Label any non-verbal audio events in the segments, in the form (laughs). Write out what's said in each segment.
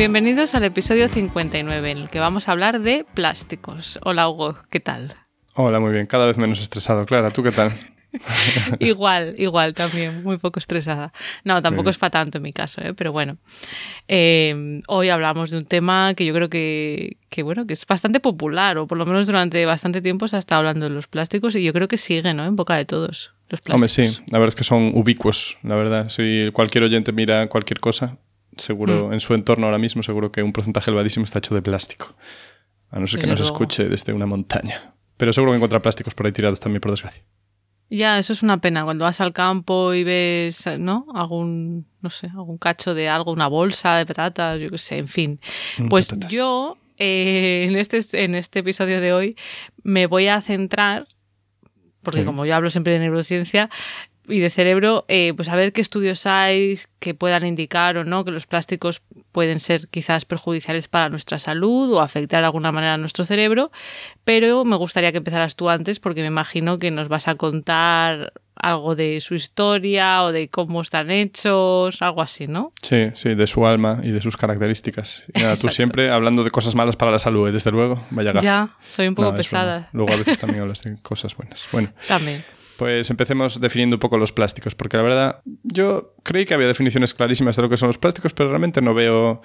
Bienvenidos al episodio 59, en el que vamos a hablar de plásticos. Hola Hugo, ¿qué tal? Hola, muy bien. Cada vez menos estresado. Clara, ¿tú qué tal? (laughs) igual, igual también, muy poco estresada. No, tampoco es para tanto en mi caso, ¿eh? pero bueno. Eh, hoy hablamos de un tema que yo creo que, bueno, que es bastante popular, o por lo menos durante bastante tiempo se ha estado hablando de los plásticos y yo creo que sigue, ¿no? En boca de todos. Los plásticos. Hombre, sí, la verdad es que son ubicuos, la verdad. Si cualquier oyente mira cualquier cosa, seguro mm. en su entorno ahora mismo, seguro que un porcentaje elevadísimo está hecho de plástico. A no ser que nos escuche desde una montaña. Pero seguro que encuentra plásticos por ahí tirados también, por desgracia. Ya, eso es una pena. Cuando vas al campo y ves, ¿no? Algún, no sé, algún cacho de algo, una bolsa de patatas, yo qué sé, en fin. Mm, pues yo, eh, en, este, en este episodio de hoy, me voy a centrar, porque como yo hablo siempre de neurociencia, y de cerebro, eh, pues a ver qué estudios hay que puedan indicar o no que los plásticos pueden ser quizás perjudiciales para nuestra salud o afectar de alguna manera a nuestro cerebro, pero me gustaría que empezaras tú antes porque me imagino que nos vas a contar algo de su historia o de cómo están hechos, algo así, ¿no? Sí, sí, de su alma y de sus características. (laughs) tú siempre hablando de cosas malas para la salud, ¿eh? desde luego, vaya gafa. Ya, soy un poco pesada. Luego a veces también (laughs) hablas de cosas buenas. Bueno. También. Pues empecemos definiendo un poco los plásticos, porque la verdad yo creí que había definiciones clarísimas de lo que son los plásticos, pero realmente no veo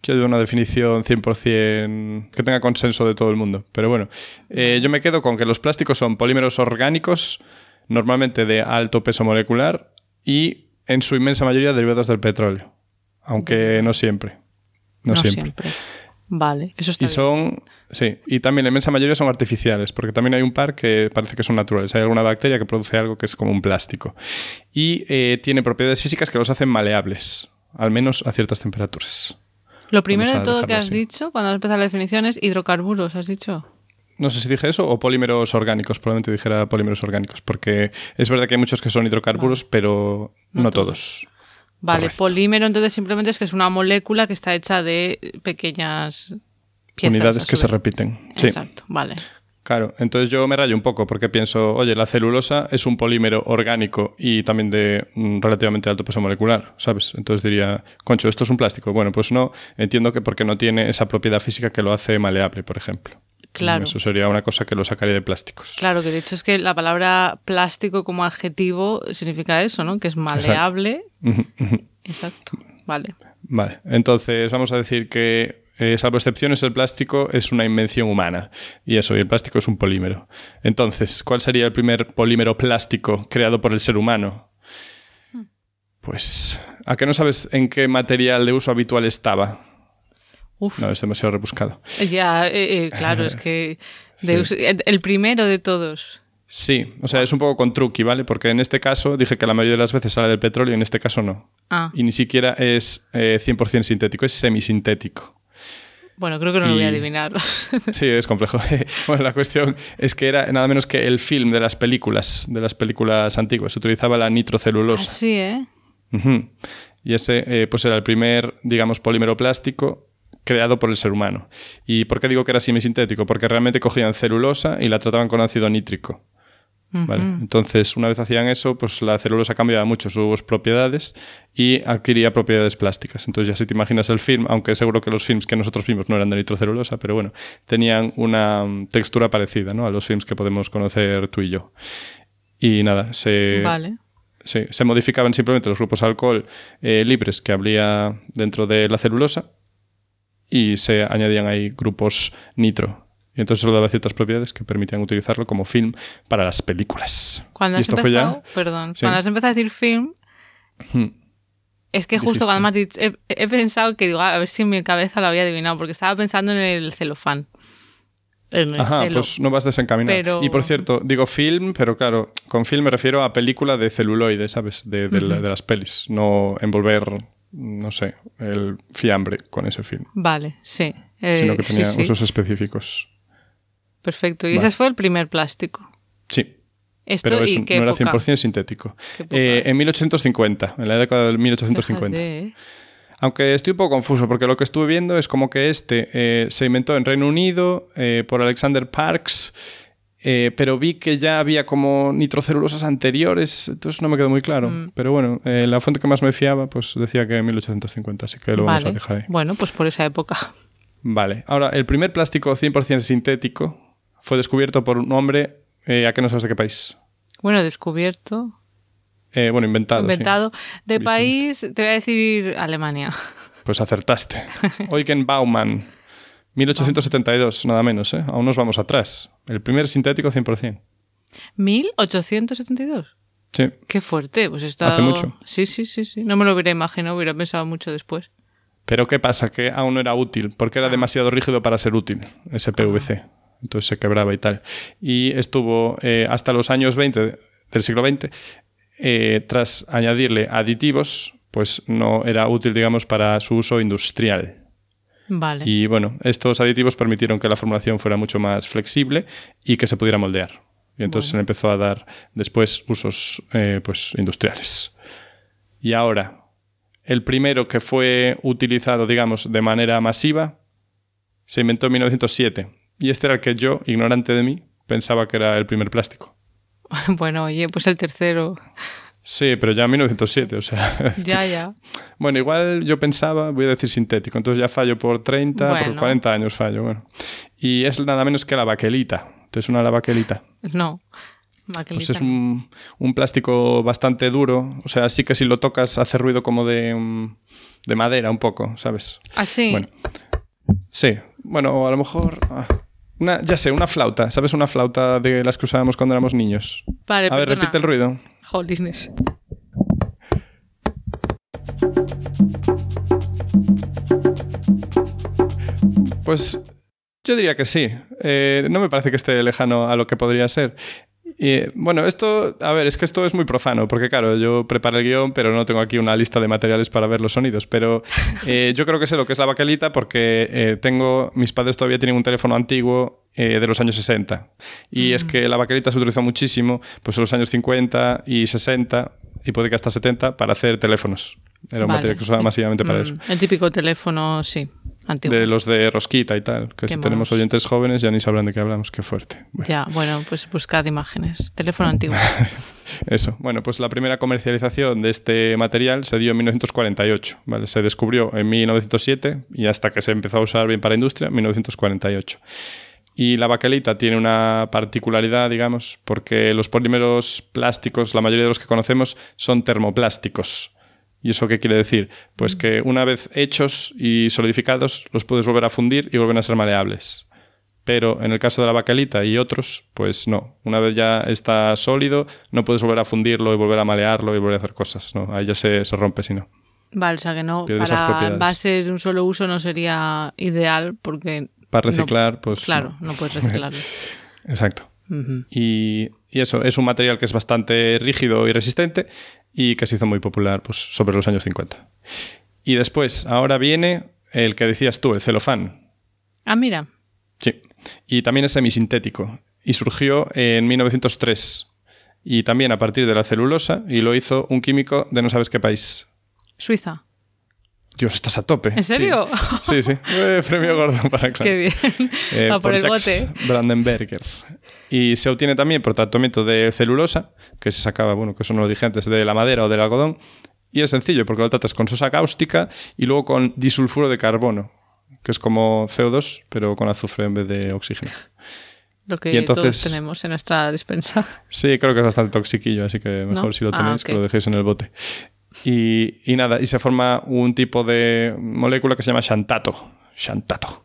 que haya una definición 100% que tenga consenso de todo el mundo. Pero bueno, eh, yo me quedo con que los plásticos son polímeros orgánicos, normalmente de alto peso molecular y en su inmensa mayoría derivados del petróleo, aunque no siempre. No, siempre. Vale, eso está Y son, sí, y también la inmensa mayoría son artificiales, porque también hay un par que parece que son naturales. Hay alguna bacteria que produce algo que es como un plástico. Y eh, tiene propiedades físicas que los hacen maleables, al menos a ciertas temperaturas. Lo primero de todo que has dicho cuando has empezado la definición es hidrocarburos, has dicho. No sé si dije eso o polímeros orgánicos, probablemente dijera polímeros orgánicos, porque es verdad que hay muchos que son hidrocarburos, pero no, todos. Vale, polímero entonces simplemente es que es una molécula que está hecha de pequeñas piezas. Unidades que se repiten. Exacto, vale. Claro, entonces yo me rayo un poco porque pienso, oye, la celulosa es un polímero orgánico y también de mm, relativamente alto peso molecular, ¿sabes? Entonces diría, concho, esto es un plástico. Bueno, pues no, entiendo que porque no tiene esa propiedad física que lo hace maleable, por ejemplo. Claro. Eso sería una cosa que lo sacaría de plásticos. Claro, que de hecho es que la palabra plástico como adjetivo significa eso, ¿no? Que es maleable. Exacto. Vale. Vale. Entonces vamos a decir que, eh, salvo excepciones, el plástico es una invención humana. Y eso, y el plástico es un polímero. Entonces, ¿cuál sería el primer polímero plástico creado por el ser humano? Hmm. Pues, ¿a qué no sabes en qué material de uso habitual estaba? No, es demasiado rebuscado. Ya, eh, eh, claro, es que el primero de todos. Sí, o sea, es un poco con truqui, ¿vale? Porque en este caso dije que la mayoría de las veces sale del petróleo y en este caso no. Ah. Y ni siquiera es 100% eh, sintético, es semisintético. Bueno, creo que no lo voy a adivinar. (laughs) sí, es complejo. (laughs) bueno, la cuestión es que era nada menos que el film de las películas, de las películas antiguas. Se utilizaba la nitrocelulosa. sí, ¿eh? Y ese pues era el primer, digamos, polímero plástico creado por el ser humano. ¿Y por qué digo que era semisintético? Porque realmente cogían celulosa y la trataban con ácido nítrico. ¿Vale? Entonces, una vez hacían eso, pues la celulosa cambiaba mucho sus propiedades y adquiría propiedades plásticas. Entonces, ya si te imaginas el film, aunque seguro que los films que nosotros vimos no eran de nitrocelulosa, pero bueno, tenían una mm, textura parecida ¿no? a los films que podemos conocer tú y yo. Y nada, se, se modificaban simplemente los grupos alcohol eh, libres que habría dentro de la celulosa y se añadían ahí grupos nitro. Y entonces eso daba ciertas propiedades que permitían utilizarlo como film para las películas. Cuando has empezado, perdón, cuando has empezado a decir film, hmm. es que justo cuando me he, he, pensado que digo, a ver si en mi cabeza lo había adivinado, porque estaba pensando en el celofán. Ajá, pues no vas desencaminado. Y por cierto, digo film, pero claro, con film me refiero a película de celuloide, ¿sabes? De, de las pelis, no envolver no sé, el fiambre con ese film. Vale, sí. sino que tenía usos específicos. Perfecto. Y ese fue el primer plástico. Sí. pero eso no era 100% sintético. Eh, en 1850, en la década del 1850. Aunque estoy un poco confuso porque lo que estuve viendo es como que este eh, se inventó en Reino Unido eh, por Alexander Parks, pero vi que ya había como nitrocelulosas anteriores, entonces no me quedó muy claro. Mm. Pero bueno, la fuente que más me fiaba pues decía que en 1850, así que lo vamos a dejar ahí. Bueno, pues por esa época. Vale, ahora el primer plástico 100% sintético fue descubierto por un hombre eh, ¿A qué no sabes de qué país? Bueno, descubierto. Eh, bueno, inventado. Inventado. De país, te voy a decir Alemania. Pues acertaste. (laughs) Eugen Baumann, 1872, nada menos, ¿eh? Aún nos vamos atrás. El primer sintético 100%. ¿1872? Sí. Qué fuerte. Pues está. Hace mucho. Sí, sí, sí, sí. No me lo hubiera imaginado, hubiera pensado mucho después. Pero ¿qué pasa? Que aún no era útil, porque era ah. demasiado rígido para ser útil, ese PVC entonces se quebraba y tal. Y estuvo eh, hasta los años 20 del siglo XX, eh, tras añadirle aditivos, pues no era útil, digamos, para su uso industrial. Vale. Y bueno, estos aditivos permitieron que la formulación fuera mucho más flexible y que se pudiera moldear. Y entonces se le empezó a dar después usos eh, pues, industriales. Y ahora, el primero que fue utilizado, digamos, de manera masiva, se inventó en 1907 y este era el que yo, ignorante de mí, pensaba que era el primer plástico. (laughs) Bueno, oye, pues el tercero. Sí, pero ya en 1907, o sea. (laughs) Ya, ya. bueno, igual yo pensaba, voy a decir sintético, entonces ya fallo por 30, por 40 años fallo, bueno. Y es nada menos que la baquelita. ¿Te suena la baquelita? No. Baquelita. Pues es un, un, plástico bastante duro, o sea, sí que si lo tocas hace ruido como de, mm, de madera un poco, ¿sabes? Ah, sí. Bueno, sí, bueno, a lo mejor. Ah, una, ya sé, una flauta. ¿Sabes una flauta de las que usábamos cuando éramos niños? Vale, A ver, repite el ruido. Jolines. Pues yo diría que sí. Eh, no me parece que esté lejano a lo que podría ser. Y, bueno, esto, a ver, es que esto es muy profano, porque claro, yo preparo el guion, pero no tengo aquí una lista de materiales para ver los sonidos. Pero (laughs) eh, yo creo que sé lo que es la baquelita porque eh, tengo, mis padres todavía tienen un teléfono antiguo eh, de los años 60. Y es mm. que la baquelita se utilizó muchísimo pues en los años 50 y 60 y puede que hasta 70 para hacer teléfonos. Era un material que se usaba masivamente para mm, eso. El típico teléfono, sí. De los de rosquita y tal. Que si tenemos oyentes jóvenes ya ni sabrán de qué hablamos. Qué fuerte. Ya, bueno, pues buscad imágenes. Teléfono antiguo. (laughs) Eso. Bueno, pues la primera comercialización de este material se dio en 1948. ¿vale? Se descubrió en 1907 y hasta que se empezó a usar bien para industria, en 1948. Y la baquelita tiene una particularidad, digamos, porque los polímeros plásticos, la mayoría de los que conocemos, son termoplásticos. ¿Y eso qué quiere decir? Pues mm. que una vez hechos y solidificados los puedes volver a fundir y vuelven a ser maleables. Pero en el caso de la baquelita y otros, pues no. Una vez ya está sólido, no puedes volver a fundirlo y volver a malearlo y volver a hacer cosas. No, ahí ya se, rompe, si no. Vale, o sea que no, para bases de un solo uso no sería ideal porque... Para reciclar, pues... Claro, no, puedes (laughs) reciclarlo. Exacto. y, y, eso, es un material que es bastante rígido y resistente y que se hizo muy popular pues, sobre los años 50. Y después, ahora viene el que decías tú, el celofán. Ah, mira. Sí. Y también es semisintético. Y surgió en 1903. Y también a partir de la celulosa. Y lo hizo un químico de no sabes qué país. Suiza. Dios, estás a tope. ¿En serio? Sí, sí. Eh, premio gordo para (laughs) Qué bien. Eh, por, el bote. Brandenberger. Y se obtiene también por tratamiento de celulosa, que se sacaba, bueno, que eso no lo dije antes, de la madera o del algodón. Y es sencillo, porque lo tratas con sosa cáustica y luego con disulfuro de carbono, que es como CO2, pero con azufre en vez de oxígeno. (laughs) Lo que todos tenemos en nuestra despensa. (laughs) Sí, creo que es bastante toxiquillo, así que mejor si lo ah, tenéis que lo dejéis en el bote. Y, y, nada, y se forma un tipo de molécula que se llama xantato. Xantato.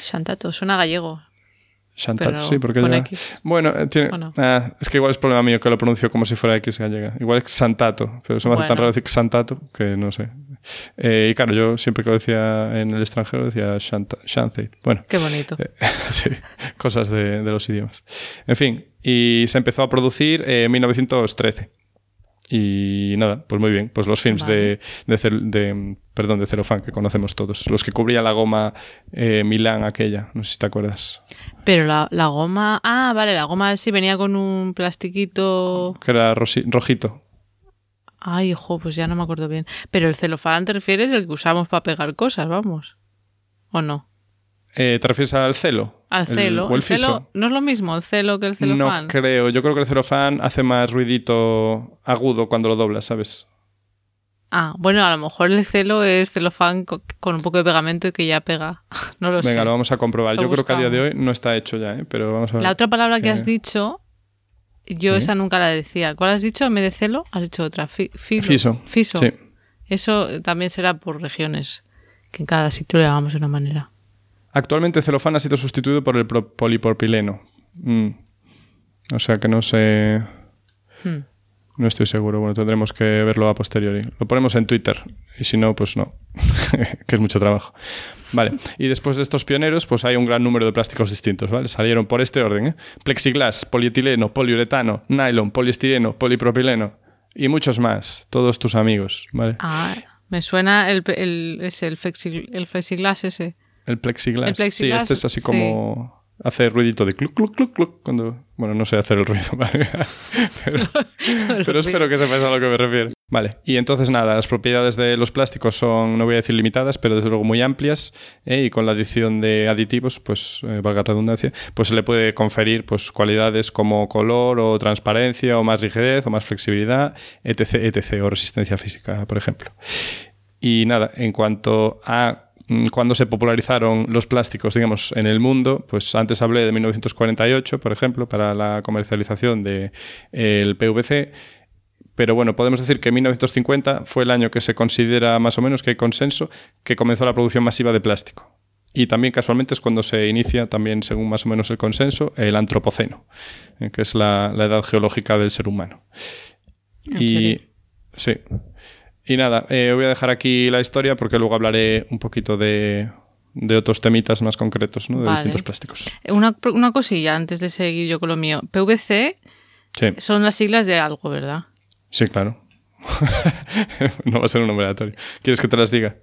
Xantato, suena gallego. Chantat, sí, porque Bueno, eh, tiene... Ah, es que igual es problema mío que lo pronuncio como si fuera X gallega. Igual es Santato, pero se me hace tan raro decir Santato que no sé. Eh, y claro, yo siempre que lo decía en el extranjero decía Shantate. Bueno. Qué bonito. Eh, (laughs) sí, cosas de, de, los idiomas. En fin, y se empezó a producir en 1913. Y nada, pues muy bien. Pues los films de, de, perdón, de celofán que conocemos todos. Los que cubría la goma eh, Milán aquella. No sé si te acuerdas. Pero la, la, goma... Ah, vale, la goma sí venía con un plastiquito... Que era rojito. Ay, hijo, pues ya no me acuerdo bien. Pero el celofán te refieres el que usamos para pegar cosas, vamos. ¿O no? Eh, ¿Te refieres al celo? Al celo. El, el, celo no es lo mismo el celo que el celofán. No creo. Yo creo que el celofán hace más ruidito agudo cuando lo doblas, ¿sabes? Ah, bueno, a lo mejor el celo es celofán con un poco de pegamento y que ya pega. (laughs) No lo sé. Venga, lo vamos a comprobar. yo creo que a día de hoy no está hecho ya, ¿eh? pero vamos a ver. La otra palabra que has dicho, yo esa nunca la decía. ¿Cuál has dicho? ¿Me de celo? Has dicho otra. Fiso. Fiso. Sí. Eso también será por regiones, que en cada sitio le llamamos de una manera. Actualmente celofán ha sido sustituido por el polipropileno. Mm. O sea que no sé. Hmm. No estoy seguro. Bueno, tendremos que verlo a posteriori. Lo ponemos en Twitter. Y si no, pues no. (laughs) que es mucho trabajo. Vale. Y después de estos pioneros, pues hay un gran número de plásticos distintos, ¿vale? Salieron por este orden, ¿eh? Plexiglas, polietileno, poliuretano, nylon, poliestireno, polipropileno y muchos más. Todos tus amigos, ¿vale? Ah, me suena el, el, ese, el, el flexiglas ese. El plexiglas. Sí, este es así como... Hace ruidito de cluc, cluc, cluc, cluc, cuando... Bueno, no sé hacer el ruido, (laughs) pero, (laughs) pero espero que sepas a lo que me refiero. Vale, y entonces nada, las propiedades de los plásticos son, no voy a decir limitadas, pero desde luego muy amplias, ¿eh? y con la adición de aditivos, pues, eh, valga redundancia, pues se le puede conferir pues, cualidades como color o transparencia o más rigidez o más flexibilidad, etc., etc., o resistencia física, por ejemplo. Y nada, en cuanto a cuando se popularizaron los plásticos, digamos, en el mundo, pues antes hablé de 1948, por ejemplo, para la comercialización del de, PVC, pero bueno, podemos decir que 1950 fue el año que se considera más o menos que hay consenso que comenzó la producción masiva de plástico. Y también casualmente es cuando se inicia, también según más o menos el consenso, el antropoceno, eh, que es la, edad geológica del ser humano. y sí. Y nada, eh, voy a dejar aquí la historia porque luego hablaré un poquito de, otros temitas más concretos, ¿no? De distintos plásticos. Una, una, cosilla antes de seguir yo con lo mío. PVC son las siglas de algo, ¿verdad? Sí, claro. (laughs) no va a ser un nombre aleatorio. ¿Quieres que te las diga?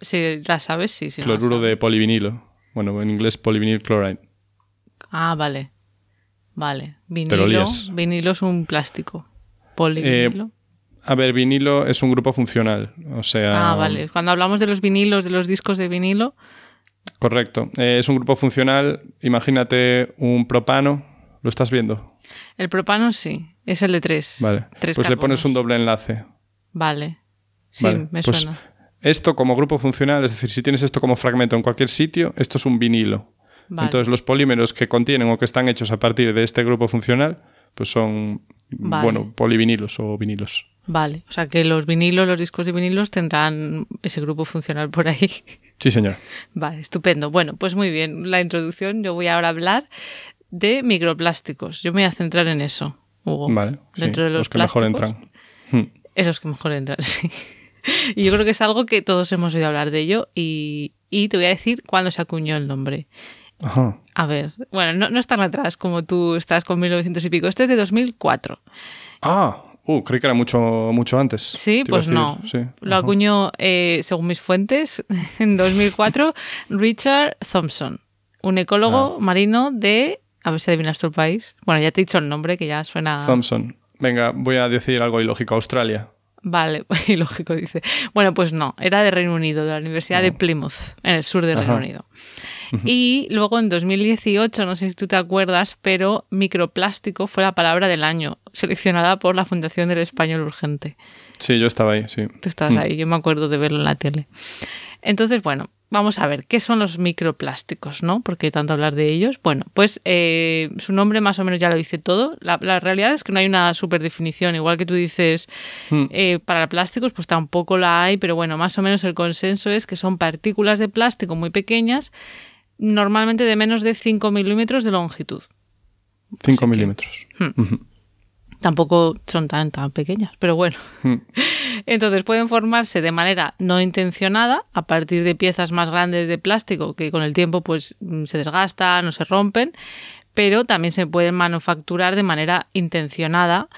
Sí, las sabes, sí. sí Cloruro de polivinilo. Bueno, en inglés polivinil chloride. Ah, vale. Vale. Vinilo, vinilo es un plástico. Polivinilo. Eh, a ver, vinilo es un grupo funcional, o sea... Ah, vale. Cuando hablamos de los vinilos, de los discos de vinilo... Correcto. Eh, es un grupo funcional. Imagínate un propano. ¿Lo estás viendo? El propano sí. Es el de tres. Vale. pues le pones un doble enlace. Vale. Sí, me pues suena. Esto como grupo funcional, es decir, si tienes esto como fragmento en cualquier sitio, esto es un vinilo. Entonces los polímeros que contienen o que están hechos a partir de este grupo funcional, pues son, bueno, polivinilos o vinilos. Vale, o sea que los vinilos, los discos de vinilos tendrán ese grupo funcional por ahí. Sí, señor. Vale, estupendo. Bueno, pues muy bien, la introducción. Yo voy ahora a hablar de microplásticos. Yo me voy a centrar en eso, Hugo. Vale, dentro de los, que mejor entran. Hmm. Es los que mejor entran, sí. Y yo creo que es algo que todos hemos oído hablar de ello y, te voy a decir cuándo se acuñó el nombre. Ajá. A ver, bueno, no, no es tan atrás como tú estás con 1900 y pico. Este es de 2004. Ah, Uh, creí que era mucho, mucho antes. Sí, pues no. Lo acuñó, eh, según mis fuentes, (laughs) en 2004, Richard Thompson, un ecólogo ah. marino de. A ver si adivinas tu país. Bueno, ya te he dicho el nombre, que ya suena. Thompson. Venga, voy a decir algo ilógico. Australia. Vale, (laughs) ilógico dice. Bueno, pues no, era de Reino Unido, de la Universidad de ah. Plymouth, en el sur de Reino Unido. Y luego en 2018, no sé si tú te acuerdas, pero microplástico fue la palabra del año, seleccionada por la Fundación del Español Urgente. Sí, yo estaba ahí, sí. Tú estabas mm. ahí, yo me acuerdo de verlo en la tele. Entonces, bueno, vamos a ver, ¿qué son los microplásticos, no? Porque tanto hablar de ellos. Bueno, pues eh, su nombre más o menos ya lo dice todo. La, realidad es que no hay una super definición. Igual que tú dices, hmm. eh, para plásticos, pues tampoco la hay, pero bueno, más o menos el consenso es que son partículas de plástico muy pequeñas normalmente de menos de 5 milímetros de longitud. 5 milímetros. Hmm. Tampoco son tan, tan pequeñas, pero bueno. Hmm. (laughs) Entonces pueden formarse de manera no intencionada a partir de piezas más grandes de plástico que con el tiempo pues mm, se desgastan o se rompen, pero también se pueden manufacturar de manera intencionada.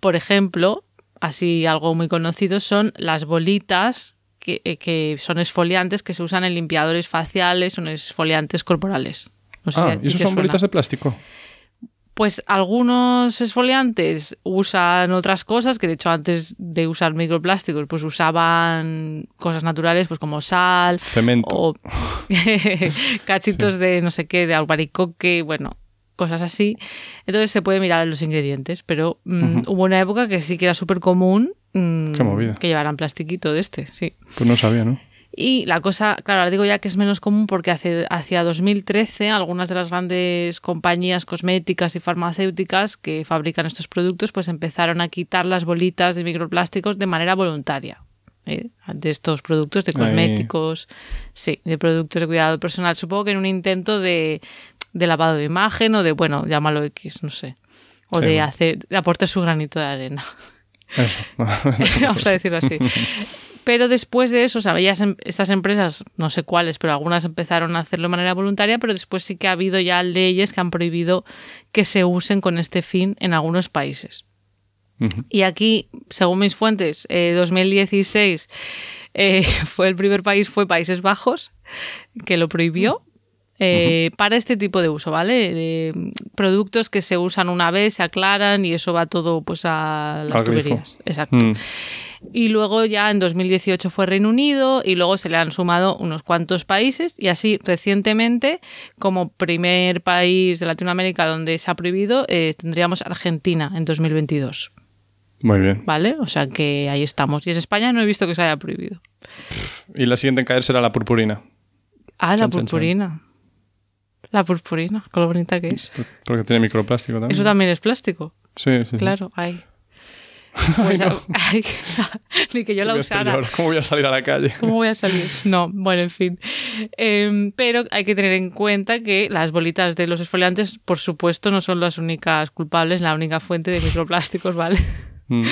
Por ejemplo, así algo muy conocido, son las bolitas que, eh, que son esfoliantes que se usan en limpiadores faciales o en esfoliantes corporales. No sé Ah, si ¿y eso son suena. bolitas de plástico? Pues algunos esfoliantes usan otras cosas, que de hecho antes de usar microplásticos, pues usaban cosas naturales, pues como sal Cemento. o (laughs) cachitos de no sé qué, de albaricoque, bueno, cosas así. Entonces se puede mirar en los ingredientes, pero mm, hubo una época que sí que era súper común mm, Qué movida. que llevaran plastiquito de este, sí. Pues no sabía, ¿no? Y la cosa, claro, ahora digo ya que es menos común porque hace, hacia 2013 algunas de las grandes compañías cosméticas y farmacéuticas que fabrican estos productos pues empezaron a quitar las bolitas de microplásticos de manera voluntaria. ¿eh? De estos productos de Ahí. cosméticos, sí, de productos de cuidado personal. Supongo que en un intento de, de lavado de imagen o de, bueno, llámalo X, no sé. O Sí, de hacer, de aportar su granito de arena. (laughs) (laughs) Vamos a decirlo así. Pero después de eso, o sea, ya se- estas empresas, no sé cuáles, pero algunas empezaron a hacerlo de manera voluntaria, pero después sí que ha habido ya leyes que han prohibido que se usen con este fin en algunos países. Y aquí, según mis fuentes, eh, 2016 eh, (laughs) fue el primer país, fue Países Bajos, que lo prohibió. Eh, Para este tipo de uso, ¿vale? De productos que se usan una vez, se aclaran y eso va todo pues a las Al grifo. tuberías. Exacto. Mm. Y luego ya en 2018 fue Reino Unido y luego se le han sumado unos cuantos países y así recientemente como primer país de Latinoamérica donde se ha prohibido eh, tendríamos Argentina en 2022, Muy bien. ¿vale? O sea que ahí estamos. Y es España no he visto que se haya prohibido. Y la siguiente en caer será la purpurina. Ah, la chan, chan. La purpurina, con lo bonita que es. Porque tiene microplástico también. Eso también es plástico, Sí, sí. sí. claro. Ay. (laughs) Pues, (laughs) ay, (laughs) ni que yo la usara. ¿Cómo voy a salir a la calle? ¿Cómo voy a salir? No, bueno, en fin. Em, pero hay que tener en cuenta que las bolitas de los esfoliantes, por supuesto, no son las únicas culpables, la única fuente de microplásticos, ¿vale? Mm.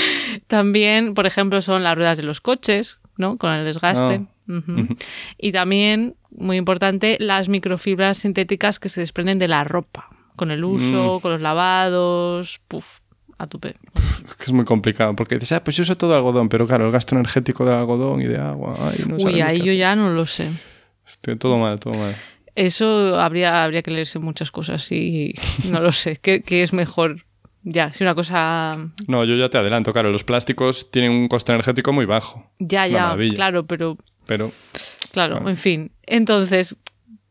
También, por ejemplo, son las ruedas de los coches, ¿no? Con el desgaste. Ujú. Y también, muy importante, las microfibras sintéticas que se desprenden de la ropa. Con el uso, con los lavados, puf, a tope. Es que es muy complicado. Porque dices, ah, pues yo uso todo algodón. Pero claro, el gasto energético de algodón y de agua. Ay, no Uy, ahí yo ya no lo sé. Estoy todo mal, todo mal. Eso habría, habría que leerse muchas cosas y (laughs) no lo sé. ¿Qué, qué es mejor? Ya, si una cosa. No, yo ya te adelanto, claro, los plásticos tienen un coste energético muy bajo. Ya, Es ya, claro, pero. Pero Claro. en fin. Entonces,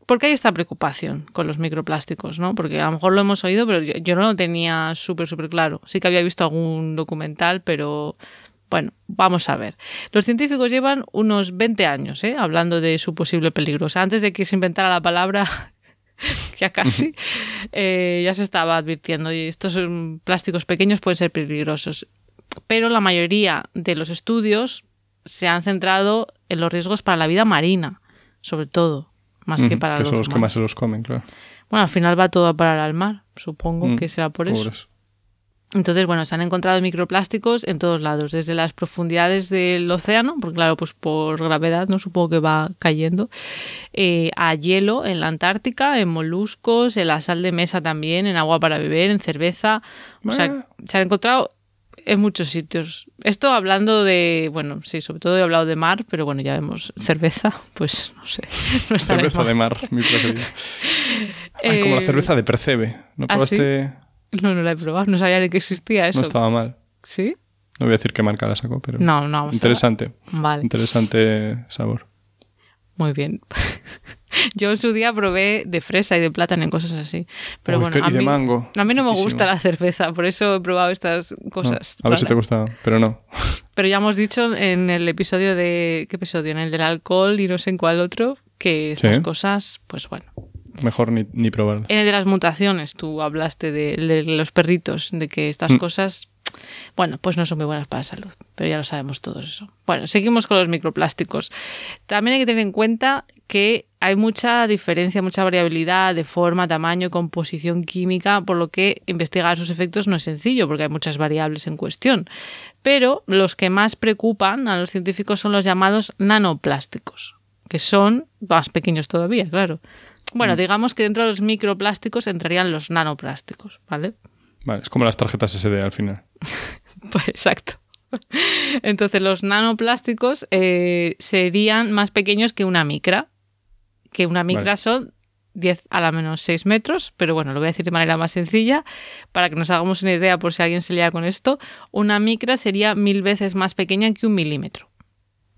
¿por qué hay esta preocupación con los microplásticos? ¿no? Porque a lo mejor lo hemos oído, pero yo, yo no lo tenía súper, súper claro. Sí que había visto algún documental, pero. Bueno, vamos a ver. Los científicos llevan unos 20 años ¿eh? hablando de su posible peligro. O sea, antes de que se inventara la palabra, (laughs) ya casi, eh, ya se estaba advirtiendo. Y estos mm, plásticos pequeños pueden ser peligrosos. Pero la mayoría de los estudios se han centrado en los riesgos para la vida marina, sobre todo, más que para que los son los que más se los comen, claro. Bueno, al final va todo a parar al mar, supongo Mm, que será por eso. Entonces, bueno, se han encontrado microplásticos en todos lados, desde las profundidades del océano, porque claro, pues por gravedad, no supongo que va cayendo, eh, a hielo en la Antártica, en moluscos, en la sal de mesa también, en agua para beber, en cerveza. O sea, se han encontrado en muchos sitios. Esto hablando de, bueno, sí, sobre todo he hablado de mar, pero bueno, ya vemos cerveza, pues no sé. (laughs) No Cerveza de mar, mi preferida. (laughs) Ay, como la Eh, cerveza de Percebe. ¿No ¿ah, sí? probaste? No, no la he probado, no sabía ni que existía eso. No estaba mal. ¿Sí? No voy a decir qué marca la sacó, pero No, no, vamos a- interesante. Vale. Interesante sabor. Muy bien. (laughs) Yo en su día probé de fresa y de plátano y cosas así. Pero Uy, bueno, a y de mí, mango. a mí no me gusta la cerveza, por eso he probado estas No, cosas. a ver si te gustaba, pero no. Pero ya hemos dicho en el episodio de... ¿Qué episodio? En el del alcohol y no sé en cuál otro, que estas Sí. cosas, pues bueno. Mejor ni, ni probarla. En el de las mutaciones, tú hablaste de, de los perritos, de que estas Mm. cosas, bueno, pues no son muy buenas para la salud, pero ya lo sabemos todos eso. Bueno, seguimos con los microplásticos. También hay que tener en cuenta que hay mucha diferencia, mucha variabilidad de forma, tamaño, composición química, por lo que investigar sus efectos no es sencillo, porque hay muchas variables en cuestión. Pero los que más preocupan a los científicos son los llamados nanoplásticos, que son más pequeños todavía, claro. Bueno, digamos que dentro de los microplásticos entrarían los nanoplásticos, ¿vale? Vale, es como las tarjetas SD al final. (laughs) Pues exacto. Entonces, los nanoplásticos eh, serían más pequeños que una micra. Que una micra son 10 a la menos 6 metros, pero bueno, lo voy a decir de manera más sencilla para que nos hagamos una idea por si alguien se lea con esto. Una micra sería mil veces más pequeña que un milímetro.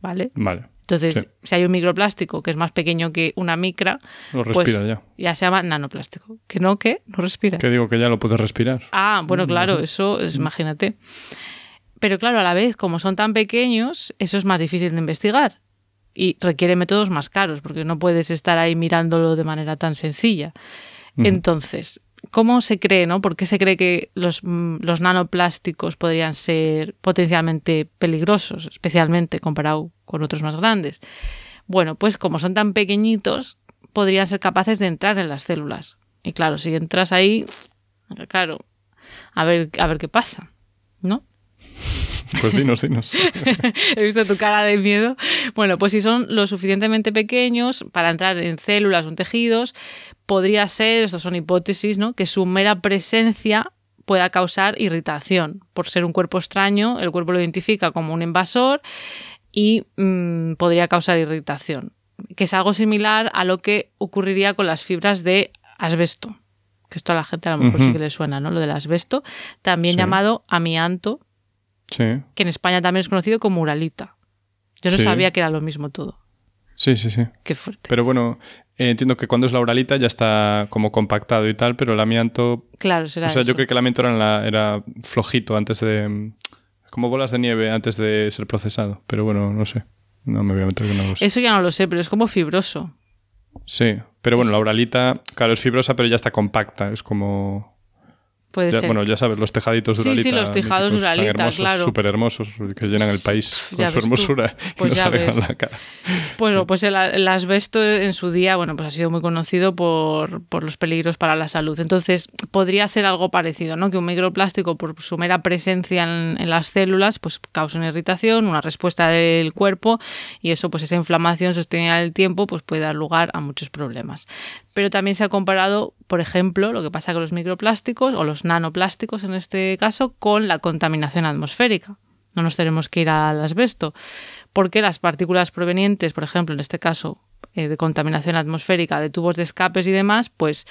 ¿Vale? Vale. Entonces, si hay un microplástico que es más pequeño que una micra, Lo pues ya. ya se llama nanoplástico. ¿Que no? ¿Qué? ¿No respira? Que digo que ya lo puedes respirar. Ah, bueno, claro, eso es, imagínate. Pero claro, a la vez, como son tan pequeños, eso es más difícil de investigar y requiere métodos más caros porque no puedes estar ahí mirándolo de manera tan sencilla. Entonces, ¿cómo se cree, no? ¿Por qué se cree que los, mm, los nanoplásticos podrían ser potencialmente peligrosos, especialmente comparado con otros más grandes? Bueno, pues como son tan pequeñitos, podrían ser capaces de entrar en las células. Y claro, si entras ahí, claro, a ver, a ver qué pasa, ¿no? Pues dinos, dinos. (laughs) He visto tu cara de miedo. Bueno, pues si son lo suficientemente pequeños para entrar en células o en tejidos, podría ser, estas son hipótesis, ¿no? que su mera presencia pueda causar irritación. Por ser un cuerpo extraño, el cuerpo lo identifica como un invasor y mm, podría causar irritación. Que es algo similar a lo que ocurriría con las fibras de asbesto. Que esto a la gente a lo mejor sí que le suena, ¿no? Lo del asbesto, también Sí. llamado amianto, Sí, que en España también es conocido como uralita. Yo no Sí. sabía que era lo mismo todo. sí, sí, sí. Qué fuerte. Pero bueno, eh, entiendo que cuando es la uralita ya está como compactado y tal, pero el amianto... claro, será O sea, eso. yo creo que el amianto era, la- era flojito antes de... Como bolas de nieve antes de ser procesado. Pero bueno, no sé. No me voy a meter lo sé. Eso ya no lo sé, pero es como fibroso. Sí, pero bueno, la uralita, claro, es fibrosa, pero ya está compacta. Es como... Puede ya- ser. bueno, ya sabes, los tejaditos de Sí, sí, uralita. los tejados uralita, claro. Súper hermosos, que llenan el país con su tú. hermosura. y Pues nos ya ves. la cara. Bueno, pues el, el asbesto en su día, bueno, pues ha sido muy conocido por, por los peligros para la salud. Entonces, podría ser algo parecido, ¿no? Que un microplástico, por su mera presencia en, en las células, pues causa una irritación, una respuesta del cuerpo, y eso, pues esa inflamación sostenida en el tiempo, pues puede dar lugar a muchos problemas. Pero también se ha comparado, por ejemplo, lo que pasa con los microplásticos o los nanoplásticos en este caso, con la contaminación atmosférica. No nos tenemos que ir al asbesto, porque las partículas provenientes, por ejemplo, en este caso, eh, de contaminación atmosférica, de tubos de escapes y demás, pues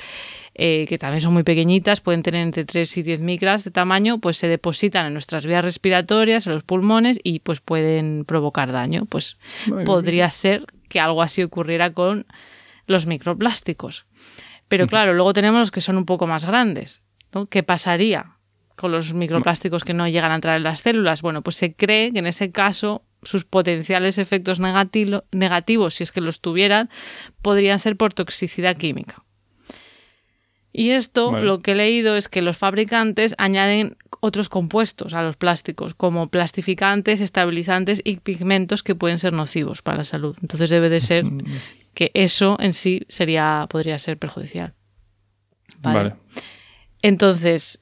eh, que también son muy pequeñitas, pueden tener entre 3 y 10 micras de tamaño, pues se depositan en nuestras vías respiratorias, en los pulmones y pues pueden provocar daño. Pues Madre podría ser que algo así ocurriera con los microplásticos. Pero claro, luego tenemos los que son un poco más grandes. ¿no? ¿Qué pasaría con los microplásticos que no llegan a entrar en las células? Bueno, pues se cree que en ese caso sus potenciales efectos negatilo- negativos, si es que los tuvieran, podrían ser por toxicidad química. Y esto, Vale. lo que he leído es que los fabricantes añaden otros compuestos a los plásticos, como plastificantes, estabilizantes y pigmentos que pueden ser nocivos para la salud. Entonces debe de ser que eso en sí sería, podría ser perjudicial. Vale. Entonces,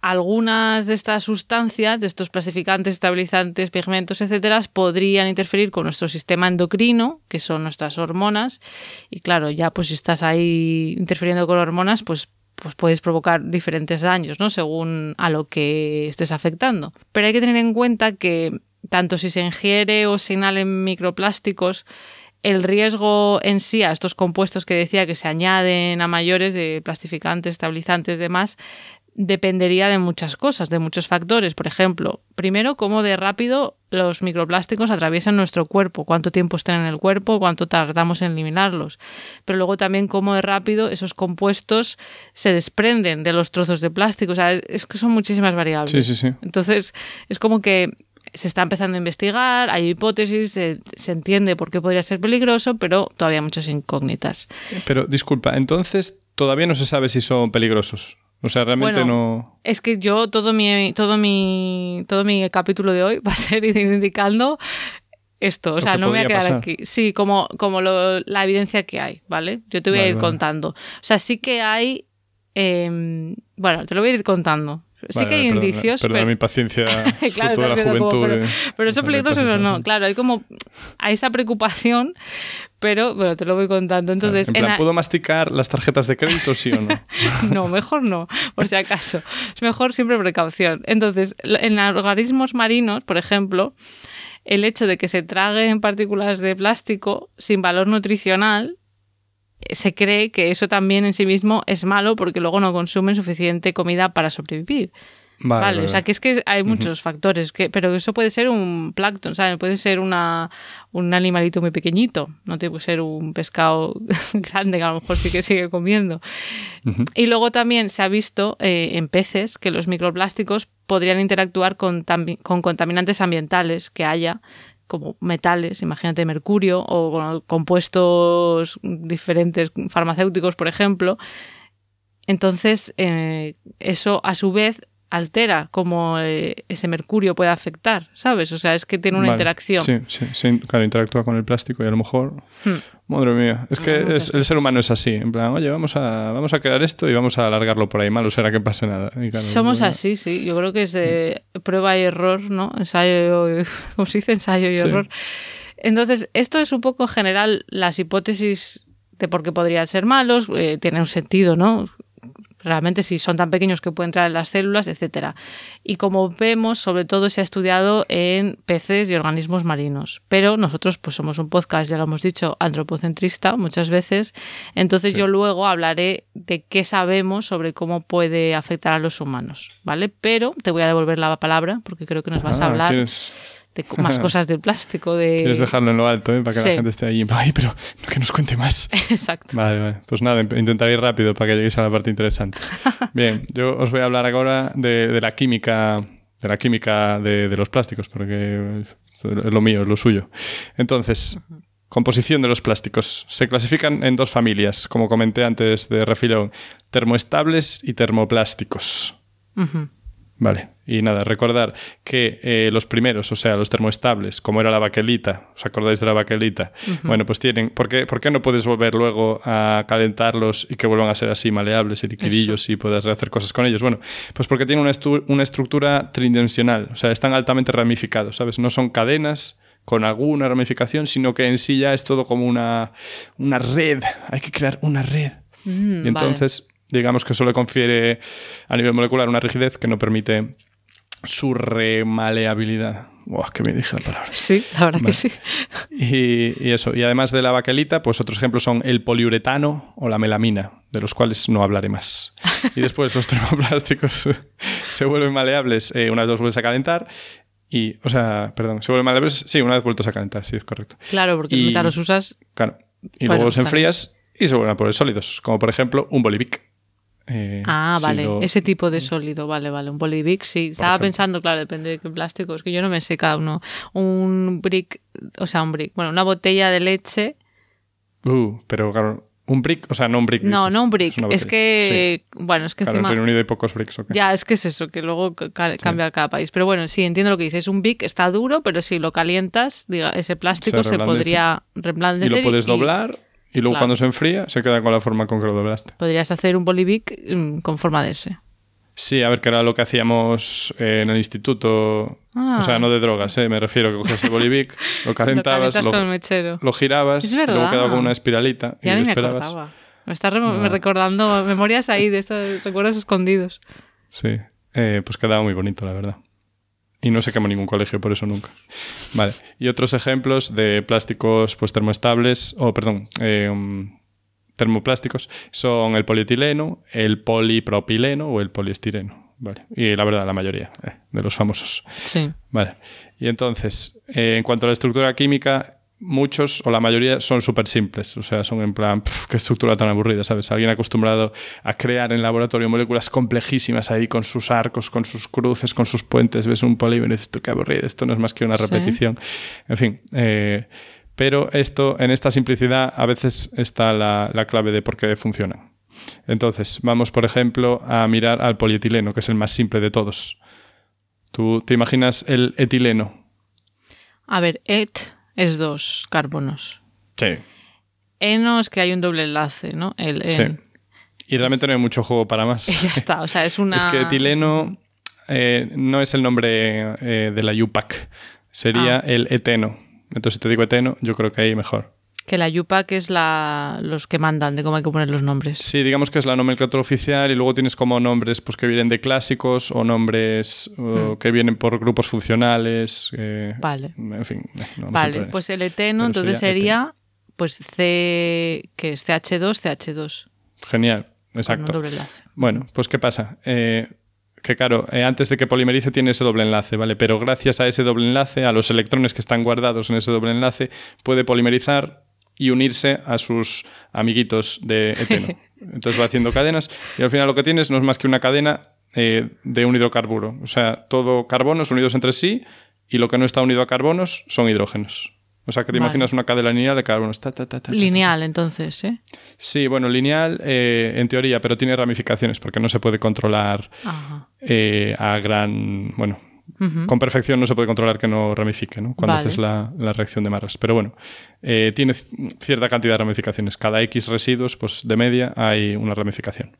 algunas de estas sustancias, de estos plastificantes, estabilizantes, pigmentos, etcétera, podrían interferir con nuestro sistema endocrino, que son nuestras hormonas. Y claro, ya pues si estás ahí interfiriendo con hormonas, pues pues puedes provocar diferentes daños, ¿no? Según a lo que estés afectando. Pero hay que tener en cuenta que tanto si se ingiere o se inhalen microplásticos, el riesgo en sí a estos compuestos que decía que se añaden a mayores de plastificantes, estabilizantes, demás, dependería de muchas cosas, de muchos factores. Por ejemplo, primero, cómo de rápido los microplásticos atraviesan nuestro cuerpo, cuánto tiempo están en el cuerpo, cuánto tardamos en eliminarlos. Pero luego también cómo de rápido esos compuestos se desprenden de los trozos de plástico. O sea, es que son muchísimas variables. Sí, sí, sí. Entonces, es como que se está empezando a investigar, hay hipótesis, se, se entiende por qué podría ser peligroso, pero todavía hay muchas incógnitas. Pero disculpa, entonces todavía no se sabe si son peligrosos. O sea, realmente Bueno, no. Es que yo todo mi, todo mi, todo mi capítulo de hoy (laughs) va a ser indicando esto. O sea, no me voy a quedar pasar. aquí. Sí, como, como lo- la evidencia que hay, ¿vale? Yo te voy a ir vale. contando. O sea, sí que hay. eh, bueno, te lo voy a ir contando. Sí que hay indicios. pero... mi paciencia (laughs) claro, de la juventud. pero, eso peligroso o no. Claro, hay como hay esa preocupación, pero bueno, te lo voy contando. Entonces, en plan, ¿puedo masticar las tarjetas de crédito, sí o no? (laughs) no, mejor no, por si acaso. Es mejor siempre precaución. Entonces, en organismos marinos, por ejemplo, el hecho de que se traguen partículas de plástico sin valor nutricional se cree que eso también en sí mismo es malo porque luego no consumen suficiente comida para sobrevivir. Vale, o sea que es que hay muchos factores, que, pero eso puede ser un plancton, ¿sabes? Puede ser una, un animalito muy pequeñito, no tiene que ser un pescado (laughs) grande que a lo mejor sí que sigue comiendo. Y luego también se ha visto eh, en peces que los microplásticos podrían interactuar con, con contaminantes ambientales que haya como metales, imagínate mercurio o compuestos diferentes farmacéuticos, por ejemplo. Entonces, eh, eso a su vez altera cómo eh, ese mercurio puede afectar, ¿sabes? O sea, es que tiene una interacción. Sí, sí, sí, claro, interactúa con el plástico y a lo mejor... Hmm. Madre mía, es que el ser humano es así, en plan, oye, vamos a, vamos a crear esto y vamos a alargarlo por ahí, malo será que pase nada. Somos así, sí, yo creo que es de prueba y error, ¿no? Ensayo, (laughs) como se dice, ensayo y error. Entonces, esto es un poco en general las hipótesis de por qué podrían ser malos, eh, tiene un sentido, ¿no? Realmente si son tan pequeños que pueden entrar en las células, etcétera. Y como vemos, sobre todo se ha estudiado en peces y organismos marinos. Pero nosotros pues somos un podcast, ya lo hemos dicho, antropocentrista muchas veces. Entonces yo luego hablaré de qué sabemos sobre cómo puede afectar a los humanos, ¿vale? Pero te voy a devolver la palabra porque creo que nos vas a ah, hablar de más (laughs) cosas del plástico. De... Quieres dejarlo en lo alto, ¿eh? para que la gente esté ahí. Ay, pero que nos cuente más. (laughs) Exacto. Vale, vale. Pues nada, intentaré ir rápido para que lleguéis a la parte interesante. (laughs) Bien, yo os voy a hablar ahora de, la química, de la química de, los plásticos, porque es lo mío, es lo suyo. Entonces, composición de los plásticos. Se clasifican en dos familias, como comenté antes de refilón, termoestables y termoplásticos. Vale, y nada, recordar que eh, los primeros, o sea, los termoestables, como era la baquelita, ¿os acordáis de la baquelita? Bueno, pues tienen, ¿por qué, ¿por qué, no puedes volver luego a calentarlos y que vuelvan a ser así maleables y liquidillos y puedas hacer cosas con ellos? Bueno, pues porque tienen una, una estructura tridimensional, o sea, están altamente ramificados, ¿sabes? No son cadenas con alguna ramificación, sino que en sí ya es todo como una, una red, hay que crear una red. Mm, y entonces digamos que eso le confiere a nivel molecular una rigidez que no permite su remaleabilidad. Buah, que me dije la palabra. Sí, la verdad que sí. Y, eso. Y además de la baquelita, pues otros ejemplos son el poliuretano o la melamina, de los cuales no hablaré más. Y después los termoplásticos (laughs) se vuelven maleables eh, una vez los vuelves a calentar. Y, o sea, perdón, se vuelven maleables, sí, una vez vueltos a calentar, sí, es correcto. Claro, porque y, los usas. Claro. Y luego los enfrías y se vuelven a poner sólidos, como por ejemplo un bolivic. Eh, ah, vale, ese tipo de sólido, vale, vale. Un Bolivic, sí. Estaba pensando, claro, depende de qué plástico, es que yo no me sé cada uno. Un brick, o sea, un brick, bueno, una botella de leche. Uh, pero claro, un brick, o sea, no un brick. No, no un brick. Es, que, bueno, es que claro, encima... en Reino Unido hay pocos bricks, ¿ok? Ya, es que es eso, que luego cambia cada país. Pero bueno, sí, entiendo lo que dices. Un brick está duro, pero si lo calientas, diga, ese plástico se, podría reblandecer. Y lo puedes doblar y luego cuando se enfría se queda con la forma con que lo doblaste. Podrías hacer un bolivic mm, con forma de ese. Sí, a ver, que era lo que hacíamos en el instituto. O sea, ah. no de drogas, ¿eh? me refiero que coges el bolivic, (laughs) lo calentabas, lo, lo, girabas, y luego quedaba con una espiralita ya y me esperabas. Me está recordando memorias ahí de estos recuerdos escondidos. Sí, eh, pues quedaba muy bonito, la verdad. Y no se quemó ningún colegio por eso nunca. Vale. Y otros ejemplos de plásticos pues termoestables, o perdón, eh, um, termoplásticos, son el polietileno, el polipropileno o el poliestireno. Vale. Y la verdad, la mayoría eh, de los famosos. Sí. Vale. Y entonces, eh, en cuanto a la estructura química, muchos o la mayoría son súper simples, o sea, son en plan, qué estructura tan aburrida, ¿sabes? Alguien acostumbrado a crear en laboratorio moléculas complejísimas ahí con sus arcos, con sus cruces, con sus puentes, ves un polímero y dices, qué aburrido, esto no es más que una repetición. En fin, eh, pero esto, en esta simplicidad, a veces está la, la clave de por qué funcionan. Entonces, vamos, por ejemplo, a mirar al polietileno, que es el más simple de todos. ¿Tú te imaginas el etileno? A ver, et es dos carbonos. Sí. Eno es que hay un doble enlace, ¿no? El, Sí. Y realmente no hay mucho juego para más. (laughs) ya está, o sea, es una... Es que etileno eh, no es el nombre eh, de la UPAC, sería Ah. el eteno. Entonces, si te digo eteno, yo creo que ahí mejor. Que la UPAC es la, los que mandan de cómo hay que poner los nombres. Sí, digamos que es la nomenclatura oficial y luego tienes como nombres pues, que vienen de clásicos o nombres uh, que vienen por grupos funcionales. eh, Vale. En fin. no vamos a Vale, pues el eteno Pero entonces sería sería pues C, que es CH2, CH2. Genial, con un exacto. doble enlace. Bueno, pues ¿qué pasa? Eh, que claro, eh, antes de que polimerice tiene ese doble enlace, ¿vale? Pero gracias a ese doble enlace, a los electrones que están guardados en ese doble enlace, puede polimerizar y unirse a sus amiguitos de eteno. (laughs) Entonces va haciendo cadenas y al final lo que tienes no es más que una cadena eh, de un hidrocarburo. O sea, todo carbonos unidos entre sí y lo que no está unido a carbonos son hidrógenos. O sea, que te Vale. imaginas una cadena lineal de carbonos. ta, ta, ta. Lineal, entonces, ¿eh? Sí, bueno, lineal eh, en teoría, pero tiene ramificaciones porque no se puede controlar eh, a gran. Bueno, Con perfección no se puede controlar que no ramifique, ¿no? Cuando Vale. haces la, la reacción de Marras. Pero bueno, eh, tiene cierta cantidad de ramificaciones. Cada X residuos, pues de media hay una ramificación.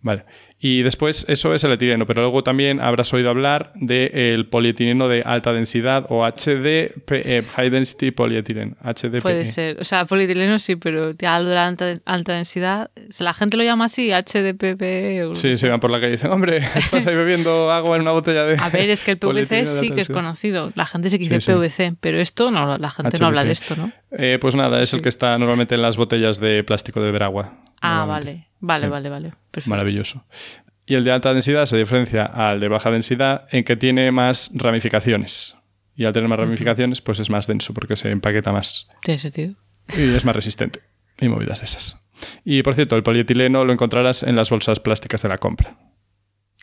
Vale. Y después eso es el etileno, pero luego también habrás oído hablar del polietileno de alta densidad o HDPE, High Density Polyethylene. HDPE. Puede ser. O sea, polietileno sí, pero de alta, alta densidad. La gente lo llama así, HDPP. o- Sí, se van por la calle y dicen, hombre, (laughs) estás ahí bebiendo agua en una botella de... A ver, es que el PVC de sí que es densidad". conocido. La gente se dice Sí, sí. PVC, pero esto no, la gente no habla HDP. de esto, ¿no? Eh, pues nada, es el que está normalmente en las botellas de plástico de beber agua. Ah, vale. Vale, Sí. vale, vale. Perfecto. Maravilloso. Y el de alta densidad se diferencia al de baja densidad en que tiene más ramificaciones. Y al tener más ramificaciones, pues es más denso porque se empaqueta más Tiene sentido. y es más resistente. Y movidas de esas. Y por cierto, el polietileno lo encontrarás en las bolsas plásticas de la compra.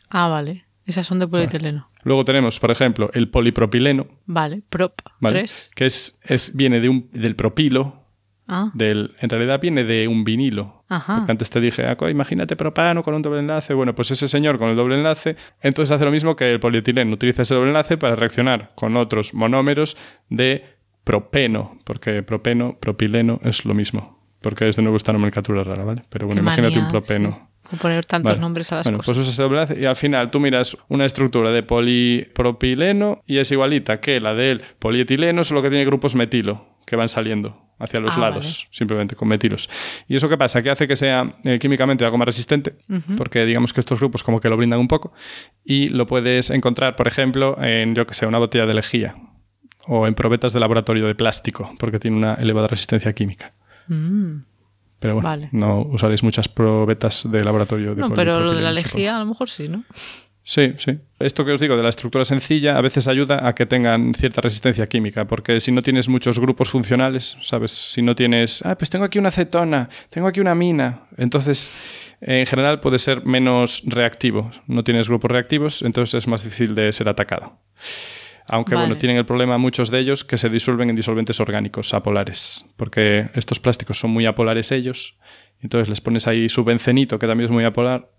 Ah, vale. Esas son de polietileno. Luego tenemos, por ejemplo, el polipropileno, Vale. Prop ¿vale? 3. que es, es, viene de un, del propilo, Ah, del, en realidad viene de un vinilo. ajá. Porque antes te dije, ah, imagínate propano con un doble enlace. Bueno, pues ese señor con el doble enlace, entonces hace lo mismo que el polietileno. Utiliza ese doble enlace para reaccionar con otros monómeros de propeno, porque propeno, propileno es lo mismo. Porque es de nuevo esta nomenclatura rara, ¿vale? Pero bueno, Qué imagínate manía, un propeno. sí. Poner tantos Vale. nombres a las bueno, cosas. pues usas ese doble enlace y al final tú miras una estructura de polipropileno y es igualita que la del polietileno, solo que tiene grupos metilo que van saliendo hacia los Ah, lados, simplemente con metilos. ¿Y eso qué pasa? Que hace que sea eh, químicamente algo más resistente, porque digamos que estos grupos como que lo brindan un poco y lo puedes encontrar, por ejemplo, en, yo que sé, una botella de lejía o en probetas de laboratorio de plástico, porque tiene una elevada resistencia química. Mm. Pero bueno, Vale. no usaréis muchas probetas de laboratorio de No, pero lo de la lejía a lo mejor sí, ¿no? Sí, sí. Esto que os digo de la estructura sencilla a veces ayuda a que tengan cierta resistencia química, porque si no tienes muchos grupos funcionales, ¿sabes? Si no tienes, ah, pues tengo aquí una acetona, tengo aquí una amina, entonces en general puede ser menos reactivo. No tienes grupos reactivos, entonces es más difícil de ser atacado. Aunque Vale. bueno, tienen el problema muchos de ellos que se disuelven en disolventes orgánicos apolares, porque estos plásticos son muy apolares ellos, entonces les pones ahí su bencenito, que también es muy apolar,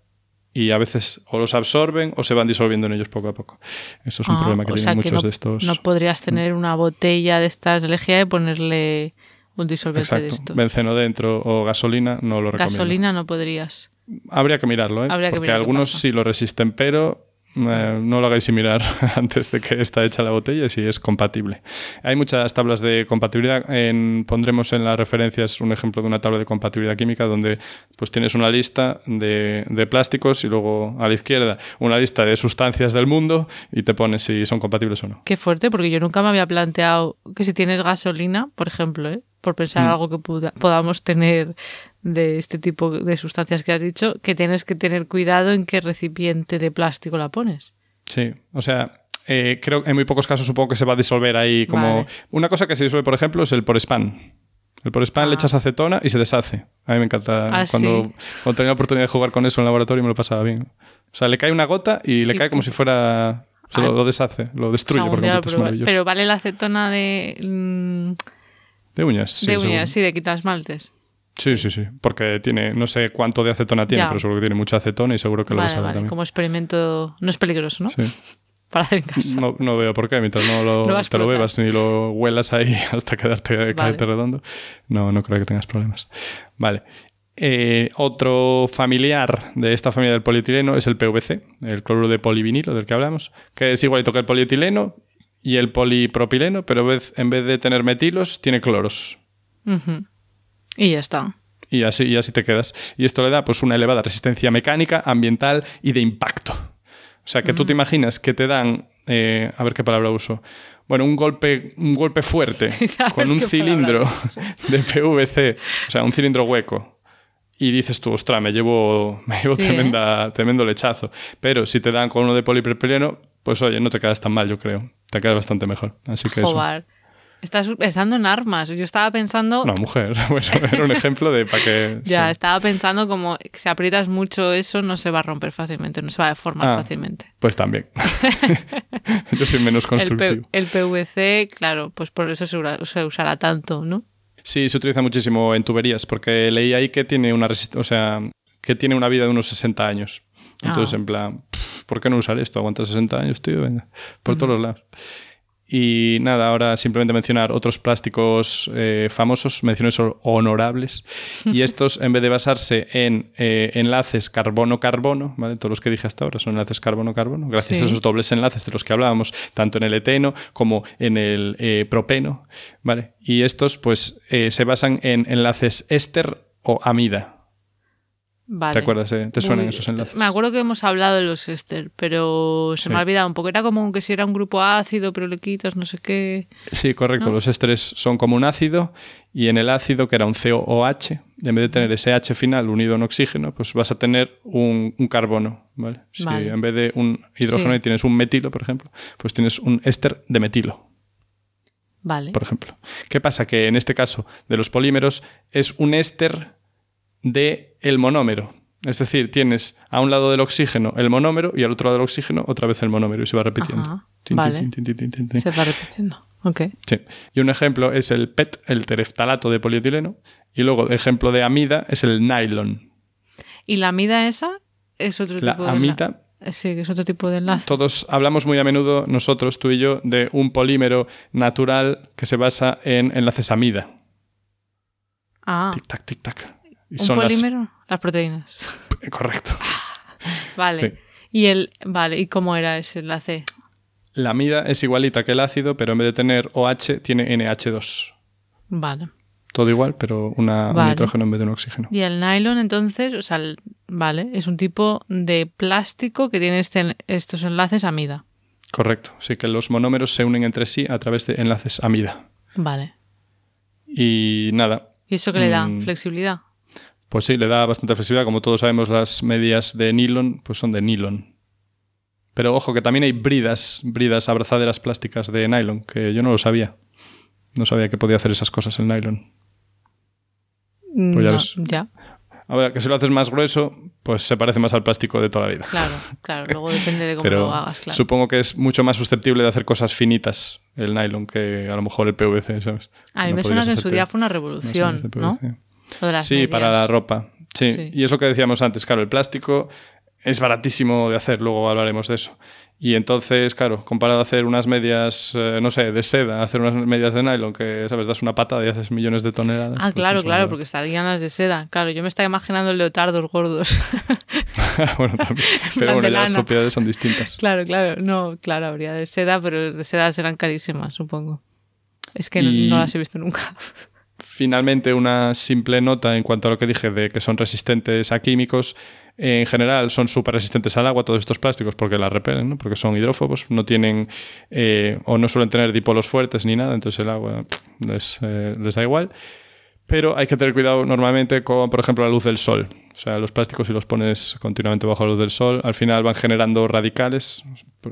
y a veces o los absorben o se van disolviendo en ellos poco a poco. Eso es un Ah, problema que tienen sea muchos no, de estos. Mm. No podrías tener una botella de estas de lejía y ponerle un disolvente de Exacto. esto. Benceno dentro o gasolina no lo recomiendo. Gasolina no podrías. Habría que mirarlo, ¿eh? Habría que porque mirar qué algunos sí lo resisten, pero eh, no lo hagáis sin mirar (laughs) antes de que está hecha la botella y si es compatible. Hay muchas tablas de compatibilidad. En- pondremos en las referencias un ejemplo de una tabla de compatibilidad química donde pues tienes una lista de, de plásticos y luego a la izquierda una lista de sustancias del mundo y te pones si son compatibles o no. Qué fuerte, porque yo nunca me había planteado que si tienes gasolina, por ejemplo, ¿eh? por pensar Mm. algo que puda- podamos tener de este tipo de sustancias que has dicho, que tienes que tener cuidado en qué recipiente de plástico la pones. Sí, o sea, eh, creo que en muy pocos casos supongo que se va a disolver ahí como... Vale. Una cosa que se disuelve, por ejemplo, es el porespán. El porespán le Ah. echas acetona y se deshace. A mí me encanta. Ah, cuando, ¿sí? cuando tenía la oportunidad de jugar con eso en el laboratorio me lo pasaba bien. O sea, le cae una gota y le Y cae como si fuera... Se Ah. lo, lo deshace, lo destruye por completo. Es maravilloso. Pero vale la acetona de, mm, De uñas, sí. de seguro. uñas, sí, de quitar esmaltes. Sí, sí, sí. Porque tiene, no sé cuánto de acetona tiene, Ya. pero seguro que tiene mucha acetona y seguro que lo Vale, deshace vale, también. como experimento no es peligroso, ¿no? Sí. (laughs) Para hacer en casa. No, no veo por qué, mientras no lo, (laughs) No a te lo bebas ni lo huelas ahí (laughs) hasta quedarte redondo, no, no creo que tengas problemas. Vale. Eh, otro familiar de esta familia del polietileno es el PVC, el cloruro de polivinilo del que hablamos, que es igualito que el polietileno y el polipropileno, pero en vez de tener metilos, tiene cloros. Y ya está. Y así, y así te quedas. Y esto le da pues, una elevada resistencia mecánica, ambiental y de impacto. O sea, que tú te imaginas que te dan, eh, a ver qué palabra uso, bueno, un golpe, un golpe fuerte (laughs) con un cilindro (laughs) de PVC, o sea, un cilindro hueco. Y dices tú, ostras, me llevo, me llevo tremenda, tremendo lechazo. Pero si te dan con uno de polipropileno, pues oye, no te quedas tan mal, yo creo. Te quedas bastante mejor. Así que. Estás pensando en armas. Yo estaba pensando. Una mujer. (laughs) Bueno, era un ejemplo de para que. (laughs) ya, estaba pensando como que si aprietas mucho eso no se va a romper fácilmente, no se va a deformar ah, fácilmente. Pues también. (laughs) Yo soy menos constructivo. El, PVC, claro, pues por eso se, usará tanto, ¿no? Sí, se utiliza muchísimo en tuberías, porque leí ahí que tiene una o sea, que tiene una vida de unos 60 años. Entonces, ah. en plan, ¿por qué no usar esto? Aguanta 60 años, tío, venga, por todos los lados. Y nada, ahora simplemente mencionar otros plásticos eh, famosos, menciones honorables. Y (laughs) estos, en vez de basarse en eh, enlaces carbono-carbono, ¿vale? Todos los que dije hasta ahora son enlaces carbono-carbono, gracias a esos dobles enlaces de los que hablábamos, tanto en el eteno como en el eh, propeno, ¿vale? Y estos, pues, se basan en enlaces éster o amida, ¿Te acuerdas? ¿Te suenan esos enlaces? Me acuerdo que hemos hablado de los éster, pero se me ha olvidado un poco. Era como que si era un grupo ácido, pero le quitas no sé qué. Sí, correcto. Los ésteres son como un ácido y en el ácido, que era un COOH, en vez de tener ese H final unido a un oxígeno, pues vas a tener un, carbono. ¿vale? Si en vez de un hidrógeno tienes un metilo, por ejemplo, pues tienes un éster de metilo. Vale. Por ejemplo. ¿Qué pasa? Que en este caso de los polímeros es un éster de el monómero. Es decir, tienes a un lado del oxígeno el monómero y al otro lado del oxígeno otra vez el monómero y se va repitiendo. se va repitiendo. Okay. Sí. Y un ejemplo es el PET, el tereftalato de polietileno, y luego ejemplo de amida es el nylon. ¿Y la amida esa es otro tipo de amida, Sí, es otro tipo de enlace. Todos hablamos muy a menudo, nosotros, tú y yo, de un polímero natural que se basa en enlaces amida. Ah. Tic-tac, tic-tac. ¿Un polímero? Las... proteínas. (laughs) Correcto. (laughs) vale. ¿Y el vale, ¿y cómo era ese enlace? La amida es igualita que el ácido, pero en vez de tener OH tiene NH2. Vale. Todo igual, pero una, un nitrógeno en vez de un oxígeno. Y el nylon, entonces, o sea, vale, es un tipo de plástico que tiene este, estos enlaces amida. Correcto, sí, que los monómeros se unen entre sí a través de enlaces amida. Vale. Y nada. ¿Y eso qué le da? Mm, ¿Flexibilidad? Pues sí, le da bastante flexibilidad. Como todos sabemos, las medias de nylon pues son de nylon. Pero ojo, que también hay bridas, bridas abrazaderas plásticas de nylon, que yo no lo sabía. No sabía que podía hacer esas cosas el nylon. Pues ya, Ahora, que si lo haces más grueso, pues se parece más al plástico de toda la vida. Claro, claro. Luego depende de cómo lo hagas, claro. Supongo que es mucho más susceptible de hacer cosas finitas el nylon que a lo mejor el PVC, ¿sabes? A mí me suena que en su día fue una revolución, ¿no? Sí, para la ropa. Sí. y es lo que decíamos antes, claro, el plástico es baratísimo de hacer, luego hablaremos de eso. Y entonces, claro, comparado a hacer unas medias, eh, no sé, de seda, hacer unas medias de nylon, que, ¿sabes? Das una pata y haces millones de toneladas. Ah, pues claro, claro, porque estarían las de seda. Claro, yo me estaba imaginando leotardos gordos. (laughs) bueno, también. (laughs) Pero bueno, ya las propiedades son distintas. Claro, claro. No, claro, habría de seda, pero de seda serán carísimas, supongo. Es que no las he visto nunca. (laughs) Finalmente, una simple nota en cuanto a lo que dije de que son resistentes a químicos. En general, son súper resistentes al agua todos estos plásticos porque la repelen, ¿no? porque son hidrófobos, no tienen eh, o no suelen tener dipolos fuertes ni nada, entonces el agua eh, les da igual. Pero hay que tener cuidado normalmente con, por ejemplo, la luz del sol. O sea, los plásticos, si los pones continuamente bajo la luz del sol, al final van generando radicales.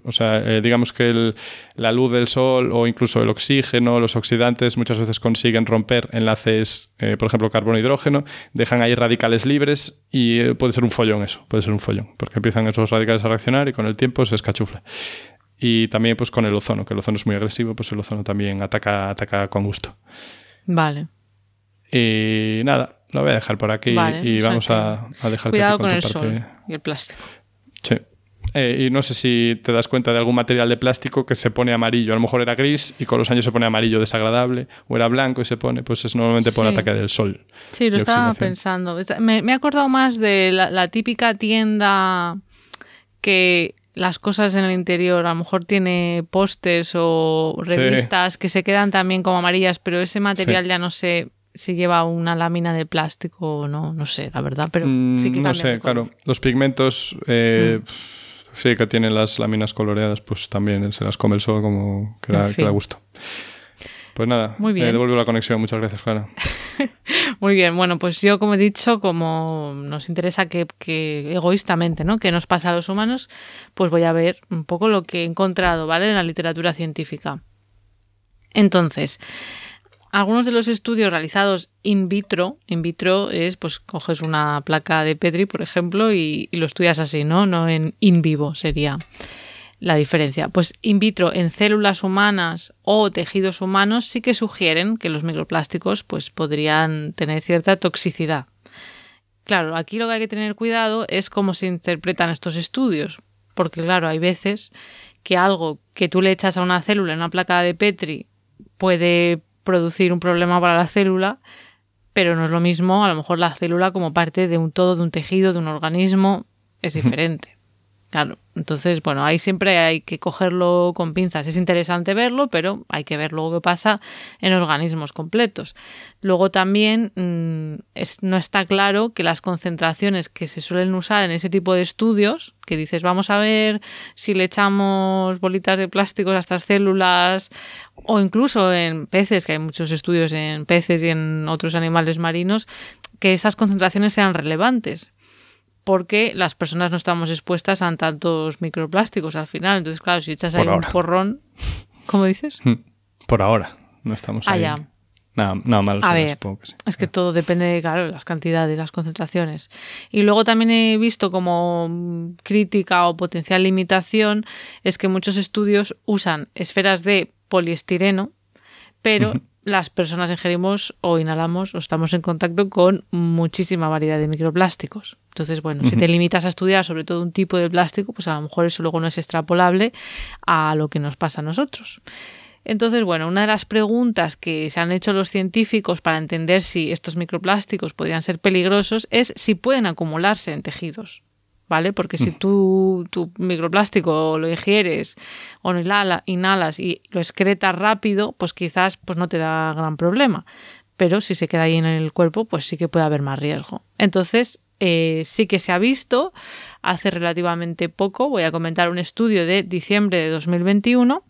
O sea, eh, digamos que la luz del sol o incluso el oxígeno, los oxidantes, muchas veces consiguen romper enlaces, eh, por ejemplo, carbono-hidrógeno, dejan ahí radicales libres y eh, puede ser un follón eso, puede ser un follón, porque empiezan esos radicales a reaccionar y con el tiempo se escachufla. Y también pues con el ozono, que el ozono es muy agresivo, pues el ozono también ataca, ataca con gusto. Vale. Y nada, lo voy a dejar por aquí y vamos a, dejar Cuidado con, el sol y el plástico. Sí. Eh, y no sé si te das cuenta de algún material de plástico que se pone amarillo. A lo mejor era gris y con los años se pone amarillo desagradable, o era blanco y se pone, pues es normalmente por ataque del sol. Sí, lo estaba pensando. Me, me, he acordado más de la, típica tienda que las cosas en el interior, a lo mejor tiene pósters o revistas que se quedan también como amarillas, pero ese material ya no sé si lleva una lámina de plástico o no, no sé, la verdad, pero mm, sí que No sé, claro. Los pigmentos, eh, mm. sí, que tienen las láminas coloreadas, pues también se las come el sol como que da, gusto. Pues nada, Muy bien. Eh, devuelvo la conexión. Muchas gracias, Clara. (laughs) Muy bien, bueno, pues yo como he dicho, como nos interesa que, que, egoístamente, ¿no? Que nos pasa a los humanos, pues voy a ver un poco lo que he encontrado, ¿vale? En la literatura científica. Entonces, algunos de los estudios realizados in vitro, in vitro es, pues coges una placa de Petri, por ejemplo, y, lo estudias así, ¿no? No en in vivo sería la diferencia. Pues in vitro en células humanas o tejidos humanos sí que sugieren que los microplásticos pues podrían tener cierta toxicidad. Claro, aquí lo que hay que tener cuidado es cómo se interpretan estos estudios, porque claro, hay veces que algo que tú le echas a una célula en una placa de Petri puede producir un problema para la célula, pero no es lo mismo, a lo mejor la célula como parte de un todo, de un tejido, de un organismo, es diferente. Claro, entonces, bueno, ahí siempre hay que cogerlo con pinzas. Es interesante verlo, pero hay que ver luego qué pasa en organismos completos. Luego también mm, no está claro que las concentraciones que se suelen usar en ese tipo de estudios, que dices, vamos a ver si le echamos bolitas de plásticos a estas células, o incluso en peces, que hay muchos estudios en peces y en otros animales marinos, que esas concentraciones sean relevantes porque las personas no estamos expuestas a tantos microplásticos al final. Entonces, claro, si echas ahí un porrón, ¿cómo dices? Hmm. Por ahora, no estamos ah, ahí. Ya. Nada, nada malo. A ver, es que todo depende de claro, las cantidades, las concentraciones. Y luego también he visto como crítica o potencial limitación es que muchos estudios usan esferas de poliestireno, pero las personas ingerimos o inhalamos o estamos en contacto con muchísima variedad de microplásticos. Entonces, bueno, si te limitas a estudiar sobre todo un tipo de plástico, pues a lo mejor eso luego no es extrapolable a lo que nos pasa a nosotros. Entonces, bueno, una de las preguntas que se han hecho los científicos para entender si estos microplásticos podrían ser peligrosos es si pueden acumularse en tejidos. ¿Vale? Porque si mm. tú tu microplástico lo ingieres o lo inhalas y lo excretas rápido, pues quizás pues no te da gran problema. Pero si se queda ahí en el cuerpo, pues sí que puede haber más riesgo. Entonces, eh, sí que se ha visto hace relativamente poco, voy a comentar un estudio de diciembre de 2021,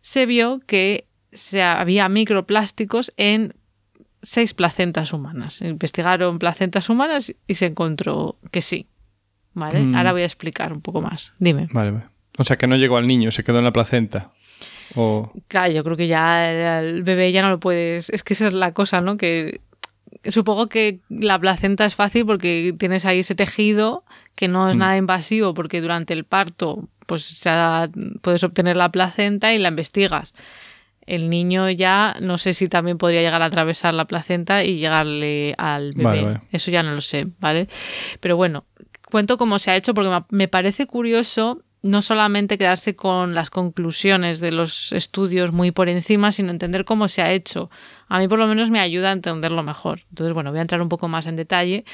se vio que se había microplásticos en seis placentas humanas. Investigaron placentas humanas y se encontró que sí, ¿vale? Mm. Ahora voy a explicar un poco más. Dime. Vale, O sea, que no llegó al niño, se quedó en la placenta. O... Claro, yo creo que ya el bebé ya no lo puedes... Es que esa es la cosa, ¿no? Que supongo que la placenta es fácil porque tienes ahí ese tejido que no es mm. nada invasivo porque durante el parto pues ya puedes obtener la placenta y la investigas. El niño ya no sé si también podría llegar a atravesar la placenta y llegarle al bebé. Eso ya no lo sé, ¿vale? Pero bueno, cuento cómo se ha hecho porque me parece curioso no solamente quedarse con las conclusiones de los estudios muy por encima, sino entender cómo se ha hecho. A mí por lo menos me ayuda a entenderlo mejor. Entonces, bueno, voy a entrar un poco más en detalle.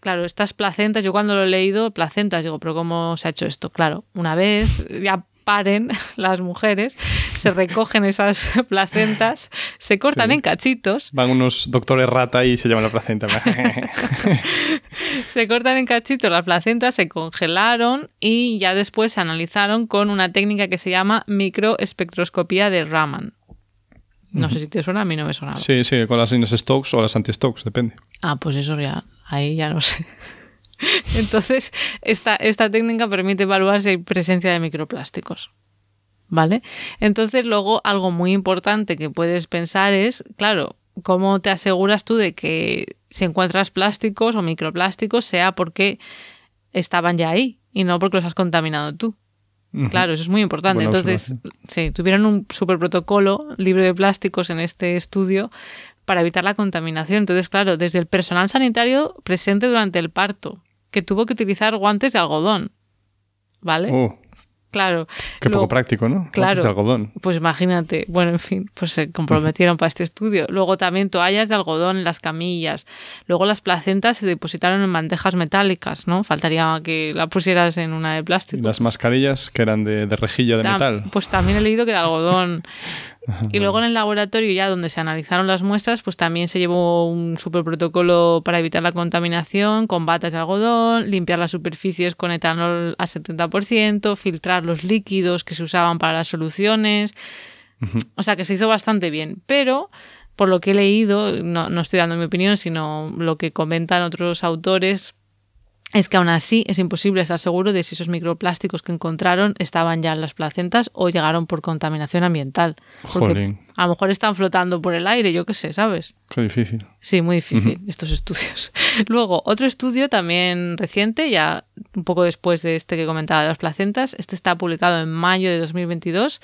Claro, estas placentas, yo cuando lo he leído, placentas, digo, pero ¿cómo se ha hecho esto? Claro, una vez ya paren (laughs) las mujeres, se recogen esas (laughs) placentas, se cortan en cachitos. Van unos doctores rata y se llaman la placenta. (laughs) se cortan en cachitos las placentas, se congelaron y ya después se analizaron con una técnica que se llama microespectroscopía de Raman. No sé si te suena, a mí no me suena. Sí, sí, con las líneas Stokes o las anti-Stokes, depende. Ah, pues eso ya, ahí ya no sé. (laughs) Entonces, esta, esta técnica permite evaluar si hay presencia de microplásticos. ¿Vale? Entonces, luego, algo muy importante que puedes pensar es, claro, ¿cómo te aseguras tú de que si encuentras plásticos o microplásticos sea porque estaban ya ahí y no porque los has contaminado tú? Claro, eso es muy importante. Entonces, sí, tuvieron un super protocolo libre de plásticos en este estudio para evitar la contaminación. Entonces, claro, desde el personal sanitario presente durante el parto, que tuvo que utilizar guantes de algodón. ¿vale? Uh, Claro. qué Luego- poco práctico, ¿no? Claro. Botes de algodón. Pues imagínate, bueno, en fin, pues se comprometieron para este estudio. Luego también toallas de algodón en las camillas. Luego las placentas se depositaron en bandejas metálicas, ¿no? Faltaría que la pusieras en una de Y plástico. las mascarillas que eran de, de rejilla de Tam- metal. Pues también he leído que de algodón. (laughs) Y luego en el laboratorio, ya donde se analizaron las muestras, pues también se llevó un super protocolo para evitar la contaminación con batas de algodón, limpiar las superficies con etanol al 70%, filtrar los líquidos que se usaban para las soluciones. O sea que se hizo bastante bien. Pero, por lo que he leído, no, no estoy dando mi opinión, sino lo que comentan otros autores, es que aún así es imposible estar seguro de si esos microplásticos que encontraron estaban ya en las placentas o llegaron por contaminación ambiental. Porque Jolín, a lo mejor están flotando por el aire, yo qué sé, ¿sabes? qué difícil. Sí, muy difícil estos estudios. (laughs) Luego, otro estudio también reciente, ya un poco después de este que comentaba de las placentas, este está publicado en mayo de 2022.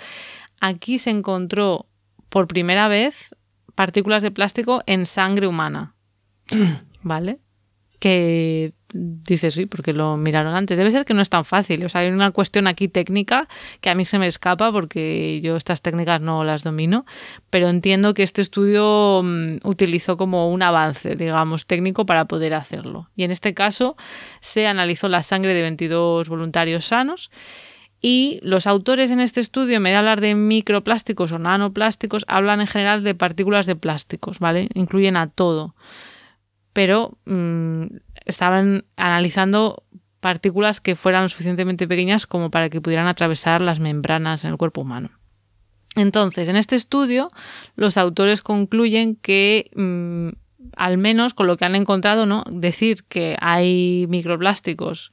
Aquí se encontró por primera vez partículas de plástico en sangre humana. (gasps) ¿Vale? Que dices, sí, porque lo miraron antes. Debe ser que no es tan fácil. O sea, hay una cuestión aquí técnica que a mí se me escapa porque yo estas técnicas no las domino, pero entiendo que este estudio mm, utilizó como un avance, digamos, técnico para poder hacerlo. Y en este caso se analizó la sangre de 22 voluntarios sanos y los autores en este estudio, en vez de hablar de microplásticos o nanoplásticos, hablan en general de partículas de plásticos, ¿vale? Incluyen a todo. Pero mm, estaban analizando partículas que fueran suficientemente pequeñas como para que pudieran atravesar las membranas en el cuerpo humano. Entonces, en este estudio, los autores concluyen que, mm, al menos con lo que han encontrado, ¿no? Decir que hay microplásticos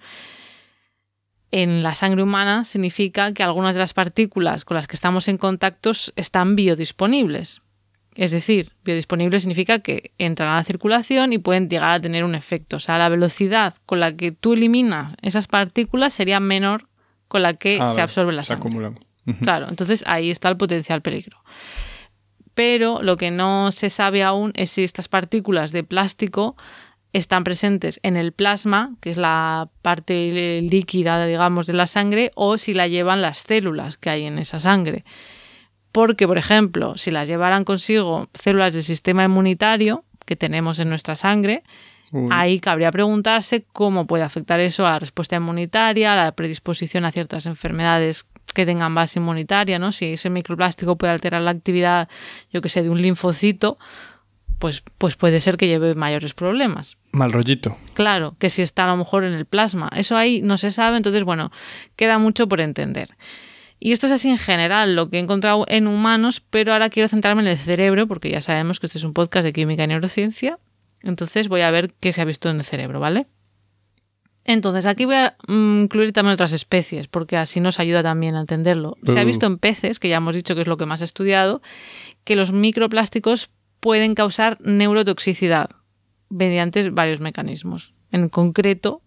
en la sangre humana significa que algunas de las partículas con las que estamos en contacto están biodisponibles. Es decir, biodisponible significa que entran a la circulación y pueden llegar a tener un efecto. O sea, la velocidad con la que tú eliminas esas partículas sería menor con la que Ah, se absorbe la Se sangre. acumulan. Claro, entonces ahí está el potencial peligro. Pero lo que no se sabe aún es si estas partículas de plástico están presentes en el plasma, que es la parte líquida, digamos, de la sangre, o si la llevan las células que hay en esa sangre. Porque, por ejemplo, si las llevaran consigo células del sistema inmunitario que tenemos en nuestra sangre, Uy, Ahí cabría preguntarse cómo puede afectar eso a la respuesta inmunitaria, a la predisposición a ciertas enfermedades que tengan base inmunitaria, ¿no? Si ese microplástico puede alterar la actividad, yo que sé, de un linfocito, pues, pues puede ser que lleve mayores problemas. Mal rollito. Claro, que si está a lo mejor en el plasma. Eso ahí no se sabe, entonces, bueno, queda mucho por entender. Y esto es así en general, lo que he encontrado en humanos, pero ahora quiero centrarme en el cerebro, porque ya sabemos que este es un podcast de química y neurociencia. Entonces voy a ver qué se ha visto en el cerebro, ¿vale? Entonces aquí voy a mm, incluir también otras especies, porque así nos ayuda también a entenderlo. Se ha Uh. visto en peces, que ya hemos dicho que es lo que más he estudiado, que los microplásticos pueden causar neurotoxicidad mediante varios mecanismos. En concreto,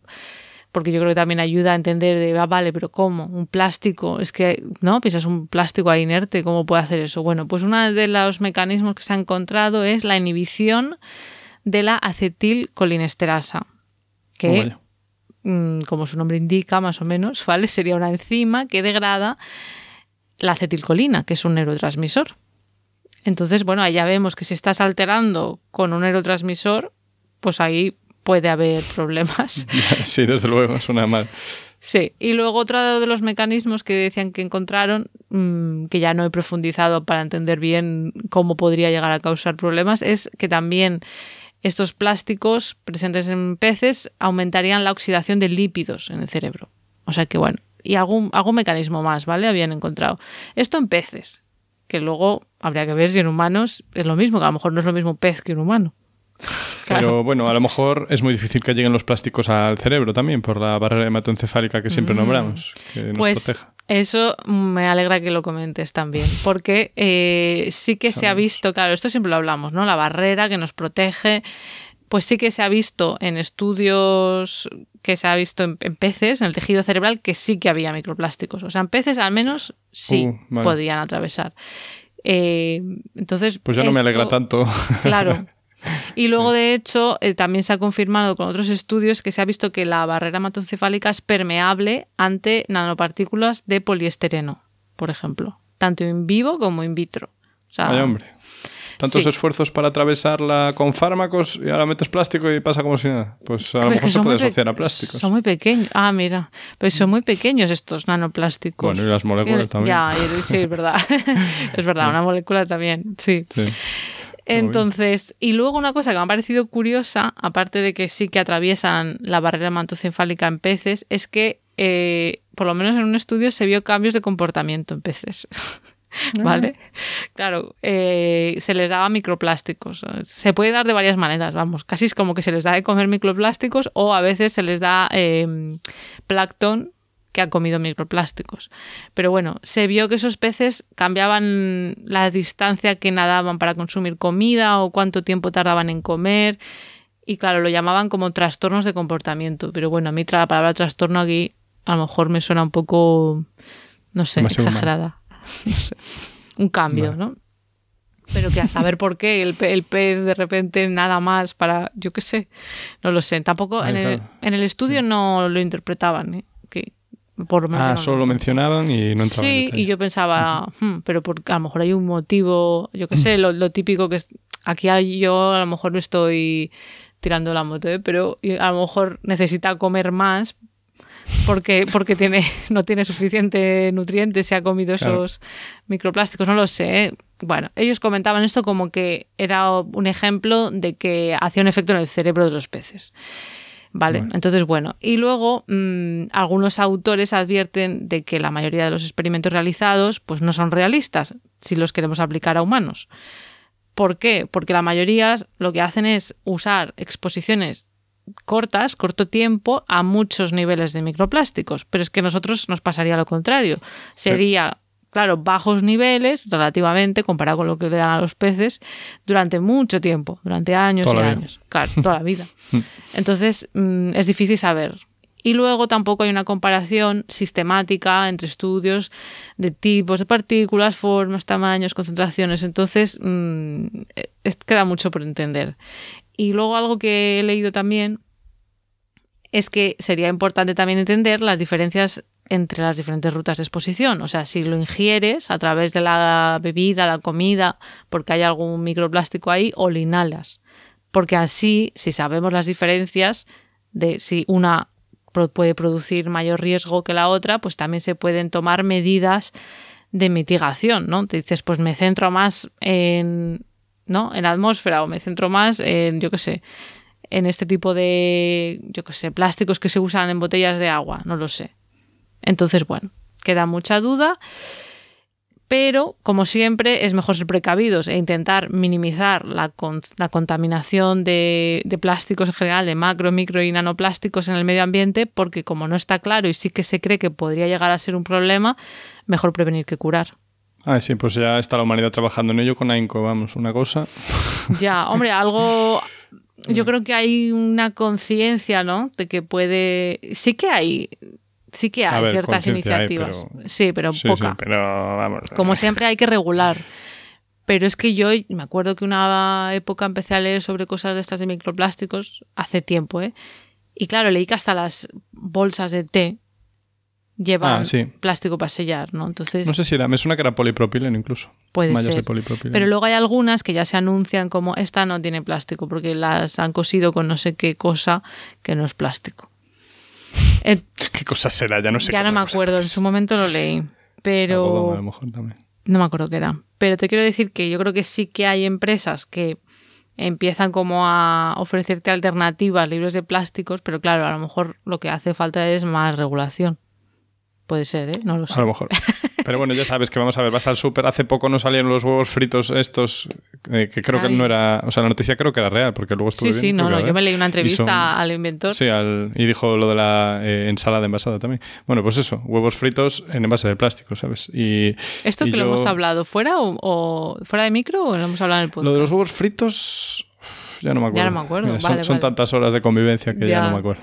porque yo creo que también ayuda a entender de, ah, vale, pero ¿cómo? Un plástico, es que, ¿no? Piensas un plástico ahí inerte, ¿cómo puede hacer eso? Bueno, pues uno de los mecanismos que se ha encontrado es la inhibición de la acetilcolinesterasa, que, Oh, mm, como su nombre indica, más o menos, (laughs) ¿vale? Sería una enzima que degrada la acetilcolina, que es un neurotransmisor. Entonces, bueno, ahí ya vemos que si estás alterando con un neurotransmisor, pues ahí puede haber problemas. (laughs) sí, desde luego, suena mal. Sí, y luego otro de los mecanismos que decían que encontraron, mmm, que ya no he profundizado para entender bien cómo podría llegar a causar problemas, es que también estos plásticos presentes en peces aumentarían la oxidación de lípidos en el cerebro. O sea que bueno, y algún, algún mecanismo más, ¿vale? Habían encontrado. Esto en peces, que luego habría que ver si en humanos es lo mismo, que a lo mejor no es lo mismo pez que un humano. (laughs) Pero bueno, a lo mejor es muy difícil que lleguen los plásticos al cerebro también por la barrera hematoencefálica que siempre nombramos, que nos Mm. Pues proteja. eso me alegra que lo comentes también, porque eh, sí que se ha visto, claro, esto siempre lo hablamos, ¿no? La barrera que nos protege, pues sí que se ha visto en estudios que se ha visto en, en peces, en el tejido cerebral, que sí que había microplásticos. O sea, en peces al menos sí Uh, vale. podían atravesar. Eh, entonces, Pues ya no me alegra tanto. Claro. (laughs) (laughs) Y luego, de hecho, eh, también se ha confirmado con otros estudios que se ha visto que la barrera hematoencefálica es permeable ante nanopartículas de poliestireno, por ejemplo, tanto in vivo como in vitro. O sea, hombre. Tantos esfuerzos para atravesarla con fármacos y ahora metes plástico y pasa como si nada. Pues a lo mejor se puede asociar a plásticos. Son muy pequeños. Ah, mira. Pero son muy pequeños estos nanoplásticos. Bueno, y las moléculas también. Ya, sí, es verdad. (laughs) es verdad, una molécula también, sí. Entonces, y luego una cosa que me ha parecido curiosa, aparte de que sí que atraviesan la barrera hematoencefálica en peces, es que eh, por lo menos en un estudio se vio cambios de comportamiento en peces. (laughs) ¿Vale? Claro, eh, se les daba microplásticos. Se puede dar de varias maneras, vamos. Casi es como que se les da de comer microplásticos o a veces se les da eh, plancton que ha comido microplásticos. Pero bueno, se vio que esos peces cambiaban la distancia que nadaban para consumir comida o cuánto tiempo tardaban en comer. Y claro, lo llamaban como trastornos de comportamiento. Pero bueno, a mí la palabra trastorno aquí a lo mejor me suena un poco, no sé, exagerada. (laughs) un cambio, ¿no? Pero que a saber por qué el, pez de repente nada más para, yo qué sé, no lo sé. Tampoco en, el, en, el, estudio no lo interpretaban, ¿eh? Ah, solo lo mencionaban y no entraban Sí, y yo pensaba, hmm, pero porque a lo mejor hay un motivo, yo qué sé, lo, típico que es, aquí yo a lo mejor no estoy tirando la moto, ¿eh? pero a lo mejor necesita comer más porque, porque tiene, (laughs) no tiene suficiente nutrientes, se ha comido esos microplásticos, no lo sé. ¿eh? Bueno, ellos comentaban esto como que era un ejemplo de que hacía un efecto en el cerebro de los peces. Vale, entonces bueno. Y luego mm, algunos autores advierten de que la mayoría de los experimentos realizados pues no son realistas si los queremos aplicar a humanos. ¿Por qué? Porque la mayoría lo que hacen es usar exposiciones cortas, corto tiempo, a muchos niveles de microplásticos. Pero es que a nosotros nos pasaría lo contrario. Sería, claro, bajos niveles relativamente comparado con lo que le dan a los peces durante mucho tiempo, durante años y años. Claro, toda la vida. (laughs) Entonces, mm, es difícil saber. Y luego tampoco hay una comparación sistemática entre estudios de tipos de partículas, formas, tamaños, concentraciones. Entonces, mm, queda mucho por entender. Y luego algo que he leído también es que sería importante también entender las diferencias entre las diferentes rutas de exposición. O sea, si lo ingieres a través de la bebida, la comida, porque hay algún microplástico ahí, o lo inhalas. Porque así, si sabemos las diferencias de si una puede producir mayor riesgo que la otra, pues también se pueden tomar medidas de mitigación, ¿no? Te dices, pues me centro más en ¿no? En atmósfera o me centro más en, yo qué sé, en este tipo de, yo qué sé, plásticos que se usan en botellas de agua, no lo sé. Entonces, bueno, queda mucha duda, pero como siempre es mejor ser precavidos e intentar minimizar la, la contaminación de, de, plásticos en general, de macro, micro y nanoplásticos en el medio ambiente, porque como no está claro y sí que se cree que podría llegar a ser un problema, mejor prevenir que curar. Ah, sí, pues ya está la humanidad trabajando en ello con AINCO, vamos, una cosa. (laughs) Ya, hombre, algo. Yo creo que hay una conciencia, ¿no? De que puede. Sí que hay. Sí que hay ciertas iniciativas. Sí, pero poca. pero vamos. Como siempre hay que regular. Pero es que yo me acuerdo que una época empecé a leer sobre cosas de estas de microplásticos hace tiempo, ¿eh? Y claro, leí que hasta las bolsas de té lleva ah, plástico para sellar, ¿no? Entonces... No sé si era, me suena que era polipropileno incluso. Puede ser. Pero luego hay algunas que ya se anuncian como esta no tiene plástico porque las han cosido con no sé qué cosa que no es plástico. ¿Qué cosa será? Ya no sé. Ya no me acuerdo, en su momento lo leí. Pero... a lo mejor también. No me acuerdo qué era. Pero te quiero decir que yo creo que sí que hay empresas que empiezan como a ofrecerte alternativas libres de plásticos, pero claro, a lo mejor lo que hace falta es más regulación. Puede ser, ¿eh? No lo sé. A lo mejor. (laughs) Pero bueno, ya sabes que vamos a ver, vas al súper. Hace poco no salieron los huevos fritos estos, eh, que creo que no era. O sea, la noticia creo que era real, porque luego estuve. Sí, sí, no, no. Yo me leí una entrevista al inventor. Sí, y dijo lo de la eh, ensalada envasada también. Bueno, pues eso, huevos fritos en envase de plástico, ¿sabes? Y. ¿Esto que lo hemos hablado fuera o, fuera de micro o lo hemos hablado en el podcast? Lo de los huevos fritos ya no me acuerdo. Ya no me acuerdo. son, vale, son vale. tantas horas de convivencia que ya, Ya. no me acuerdo.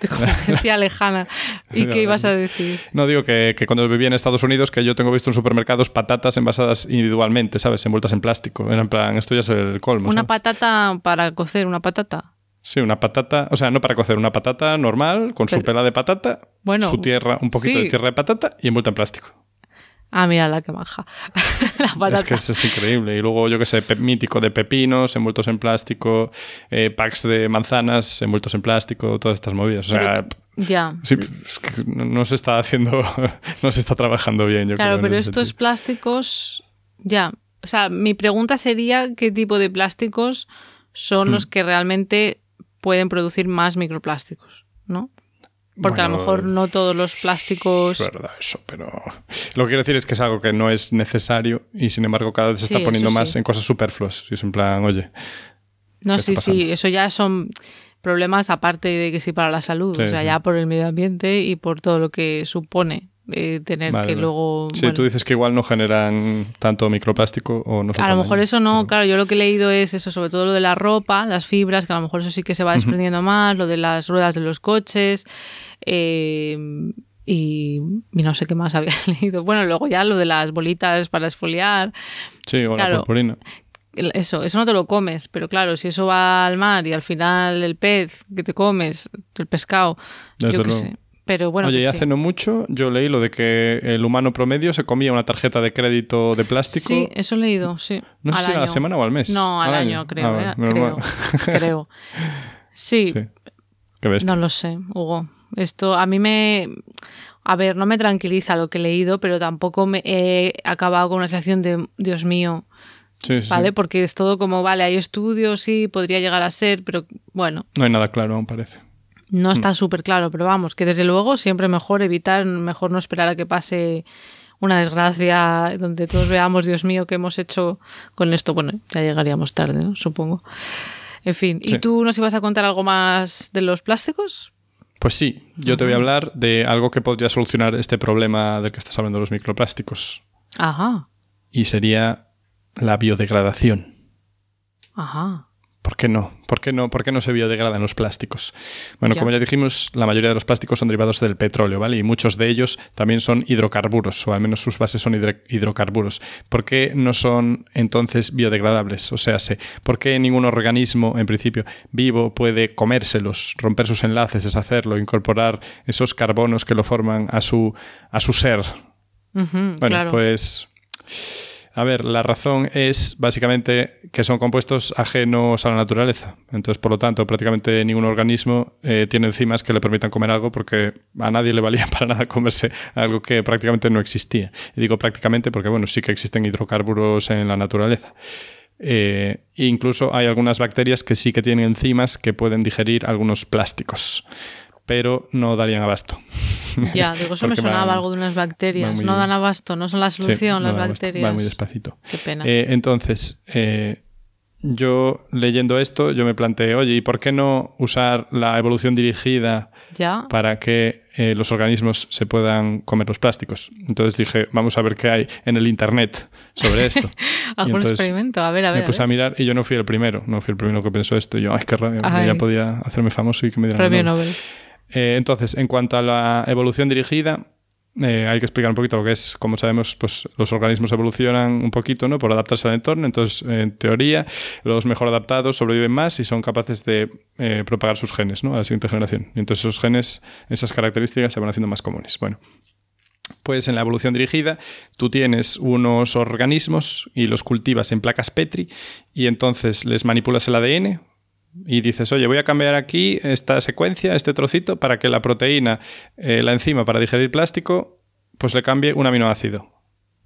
De convivencia lejana. (laughs) ¿Y qué ibas a decir? No digo que, que cuando vivía en Estados Unidos, que yo tengo visto en supermercados patatas envasadas individualmente, ¿sabes? Envueltas en plástico. Era en plan, esto ya es el colmo. Una ¿sabes? patata para cocer, una patata. Sí, una patata, o sea, no para cocer, una patata normal, con su pela de patata, Bueno, su tierra, un poquito sí. de tierra de patata y envuelta en plástico. Ah, mira la que maja. (laughs) la patata. Es que eso es increíble. Y luego, yo que sé, mítico de pepinos envueltos en plástico, eh, packs de manzanas envueltos en plástico, todas estas movidas. O sea, Ya. sí, es que no se está haciendo, (laughs) no se está trabajando bien, yo Claro, creo. pero estos sentido. plásticos, ya. O sea, mi pregunta sería qué tipo de plásticos son Hmm. los que realmente pueden producir más microplásticos, ¿no? Porque a lo mejor no todos los plásticos... Es verdad eso, pero lo que quiero decir es que es algo que no es necesario y sin embargo cada vez se Sí, está poniendo más sí. en cosas superfluas. Y es en plan, oye, No, ¿Qué sí, sí, eso ya son problemas aparte de que sí para la salud, Sí, o sea, ya por el medio ambiente y por todo lo que supone eh, tener Vale, que vale. luego... sí, bueno, tú dices que igual no generan tanto microplástico o no A lo mejor eso no, pero- claro, yo lo que he leído es eso, sobre todo lo de la ropa, las fibras, que a lo mejor eso sí que se va desprendiendo más, lo de las ruedas de los coches, eh, y, y no sé qué más (laughs) había leído. Bueno, luego ya lo de las bolitas para esfoliar, Sí, o la claro. purpurina. el- eso, eso no te lo comes, pero claro, si eso va al mar y al final el pez que te comes, el pescado, Desde yo qué sé. Pero bueno, Oye, y sí. hace no mucho yo leí lo de que el humano promedio se comía una tarjeta de crédito de plástico. Sí, eso he leído, sí. No sé si a la semana o al mes. No, al, Al año, año. creo. Ah, eh, creo, creo. Sí, Sí. Qué no lo sé, Hugo. Esto a mí me... A ver, no me tranquiliza lo que he leído, pero tampoco me he acabado con una sensación de, Dios mío, Sí, sí, ¿vale? sí. Porque es todo como, vale, hay estudios, sí, podría llegar a ser, pero bueno, No hay nada claro aún parece. No Mm. está súper claro, pero vamos, que desde luego siempre mejor evitar, mejor no esperar a que pase una desgracia donde todos veamos, Dios mío, qué hemos hecho con esto. Bueno, ya llegaríamos tarde, ¿no? Supongo. En fin, ¿y Sí. tú nos ibas a contar algo más de los plásticos? Pues sí, yo te voy a hablar de algo que podría solucionar este problema del que estás hablando, los microplásticos. Ajá, Y sería la biodegradación. ajá. ¿Por qué no? ¿Por qué no, ¿Por qué no se biodegradan los plásticos? Bueno, Ya. como ya dijimos, la mayoría de los plásticos son derivados del petróleo, ¿vale? Y muchos de ellos también son hidrocarburos, o al menos sus bases son hidro- hidrocarburos. ¿Por qué no son entonces biodegradables? O sea, sé, ¿por qué ningún organismo, en principio, vivo puede comérselos, romper sus enlaces, deshacerlo, incorporar esos carbonos que lo forman a su, a su ser? Bueno, claro. pues. A ver, la razón es básicamente que son compuestos ajenos a la naturaleza. Entonces, por lo tanto, prácticamente ningún organismo eh, tiene enzimas que le permitan comer algo porque a nadie le valía (laughs) para nada comerse algo que prácticamente no existía. Y digo prácticamente porque, bueno, sí que existen hidrocarburos en la naturaleza. Eh, incluso hay algunas bacterias que sí que tienen enzimas que pueden digerir algunos plásticos, pero no darían abasto. (laughs) Ya, digo, eso me sonaba van- algo de unas bacterias. muy- No dan abasto, no son la solución no las abasto, bacterias. Va muy despacito. Qué pena. Eh, entonces, eh, yo leyendo esto, yo me planteé, oye, ¿y por qué no usar la evolución dirigida ya. para que eh, los organismos se puedan comer los plásticos? Entonces dije, vamos a ver qué hay en el Internet sobre esto. (laughs) Algún entonces experimento. A ver, a ver. me puse a ver. mirar y yo no fui el primero, no fui el primero que pensó esto. Yo, ay, qué rabia, Ay. ya podía hacerme famoso y que me dieran Premio Nobel. Nobel. Eh, entonces, en cuanto a la evolución dirigida, eh, hay que explicar un poquito lo que es. Como sabemos, pues los organismos evolucionan un poquito, ¿no? Por adaptarse al entorno. Entonces, en teoría, los mejor adaptados sobreviven más y son capaces de eh, propagar sus genes, ¿no? A la siguiente generación. Y entonces esos genes, esas características se van haciendo más comunes. Bueno. Pues en la evolución dirigida tú tienes unos organismos y los cultivas en placas Petri y entonces les manipulas el ADN, y dices, oye, voy a cambiar aquí esta secuencia, este trocito, para que la proteína, eh, la enzima para digerir plástico, pues le cambie un aminoácido.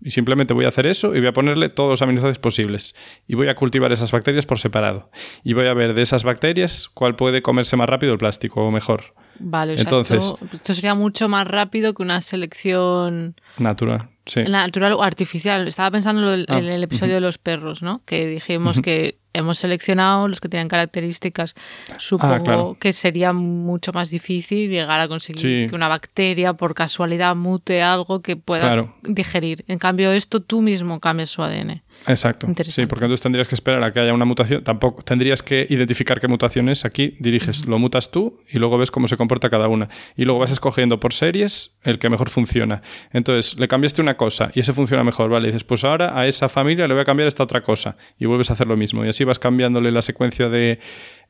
Y simplemente voy a hacer eso y voy a ponerle todos los aminoácidos posibles. Y voy a cultivar esas bacterias por separado. Y voy a ver de esas bacterias cuál puede comerse más rápido el plástico o mejor. Vale, o sea, Entonces- esto, esto sería mucho más rápido que una selección Natural, sí. natural o artificial. Estaba pensando en el, Ah, en el episodio de los perros, ¿no? Que dijimos que hemos seleccionado los que tienen características. Supongo Ah, que sería mucho más difícil llegar a conseguir que una bacteria por casualidad mute algo que pueda Claro. digerir. En cambio, esto tú mismo cambias su ADN. Exacto. Sí, porque entonces tendrías que esperar a que haya una mutación. Tampoco tendrías que identificar qué mutación es. Aquí diriges, lo mutas tú y luego ves cómo se comporta cada una. Y luego vas escogiendo por series el que mejor funciona. Entonces, le cambiaste una cosa y ese funciona mejor, ¿vale? Y dices, pues ahora a esa familia le voy a cambiar esta otra cosa. Y vuelves a hacer lo mismo. Y así vas cambiándole la secuencia de.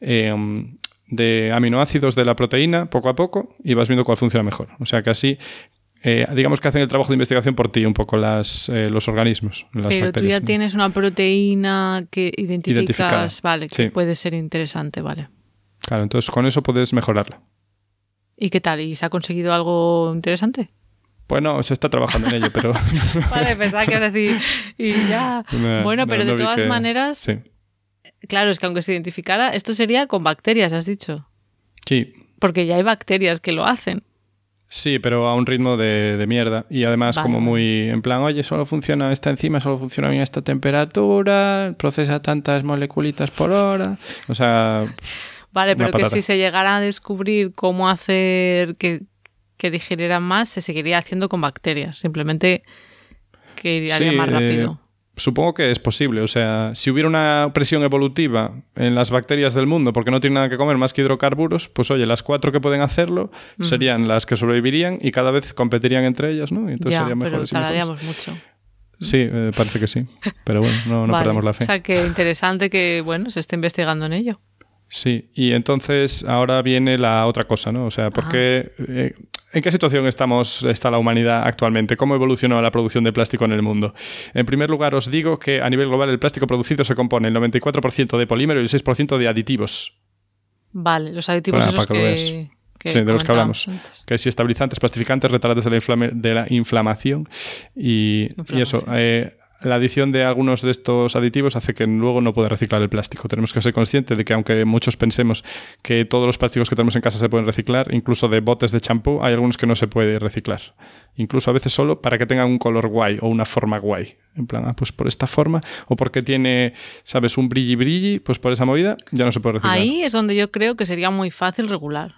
eh, de aminoácidos de la proteína poco a poco y vas viendo cuál funciona mejor. O sea que así, eh, digamos que hacen el trabajo de investigación por ti un poco las, eh, los organismos. Las Pero tú ya ¿no? tienes una proteína que identificas, vale, que Sí. puede ser interesante, vale. Claro, entonces con eso puedes mejorarla. ¿Y qué tal? ¿Y se ha conseguido algo interesante? Bueno, se está trabajando en ello, pero... (laughs) Vale, pensaba que decir, y ya. (laughs) No, bueno, no, pero de todas que- maneras, Sí. Claro, es que aunque se identificara, esto sería con bacterias, has dicho. Sí, Porque ya hay bacterias que lo hacen. sí, pero a un ritmo de, de mierda. Y además Vale, como muy en plan, oye, solo funciona esta enzima, solo funciona bien a esta temperatura, procesa tantas moleculitas por hora. O sea, Vale, pero que si se llegara a descubrir cómo hacer que, que digirieran más, se seguiría haciendo con bacterias. Simplemente que iría Sí, más eh, rápido. Supongo que es posible. O sea, si hubiera una presión evolutiva en las bacterias del mundo porque no tienen nada que comer más que hidrocarburos, pues oye, las cuatro que pueden hacerlo serían las que sobrevivirían y cada vez competirían entre ellas, ¿no? Y entonces ya, serían pero tardaríamos mucho. Sí, eh, parece que sí. Pero bueno, no, no Vale, perdamos la fe. O sea, que interesante que, bueno, se esté investigando en ello. Sí, y entonces ahora viene la otra cosa, ¿no? O sea, ¿por Ajá. qué, eh, ¿en qué situación estamos, está la humanidad actualmente? ¿Cómo evolucionó la producción de plástico en el mundo? En primer lugar, os digo que a nivel global el plástico producido se compone el 94% de polímero y el 6% de aditivos, Vale, los aditivos Bueno, esos que que, Sí, de los que hablamos. antes. que si estabilizantes, plastificantes, retardantes de la, inflame- de la inflamación y, y eso. Eh, la adición de algunos de estos aditivos hace que luego no pueda reciclar el plástico. Tenemos que ser conscientes de que aunque muchos pensemos que todos los plásticos que tenemos en casa se pueden reciclar, incluso de botes de champú, hay algunos que no se puede reciclar. Incluso a veces solo para que tengan un color guay o una forma guay. En plan, ah, pues por esta forma o porque tiene, ¿sabes? Un brilli brilli, pues por esa movida ya no se puede reciclar. Ahí es donde yo creo que sería muy fácil regular.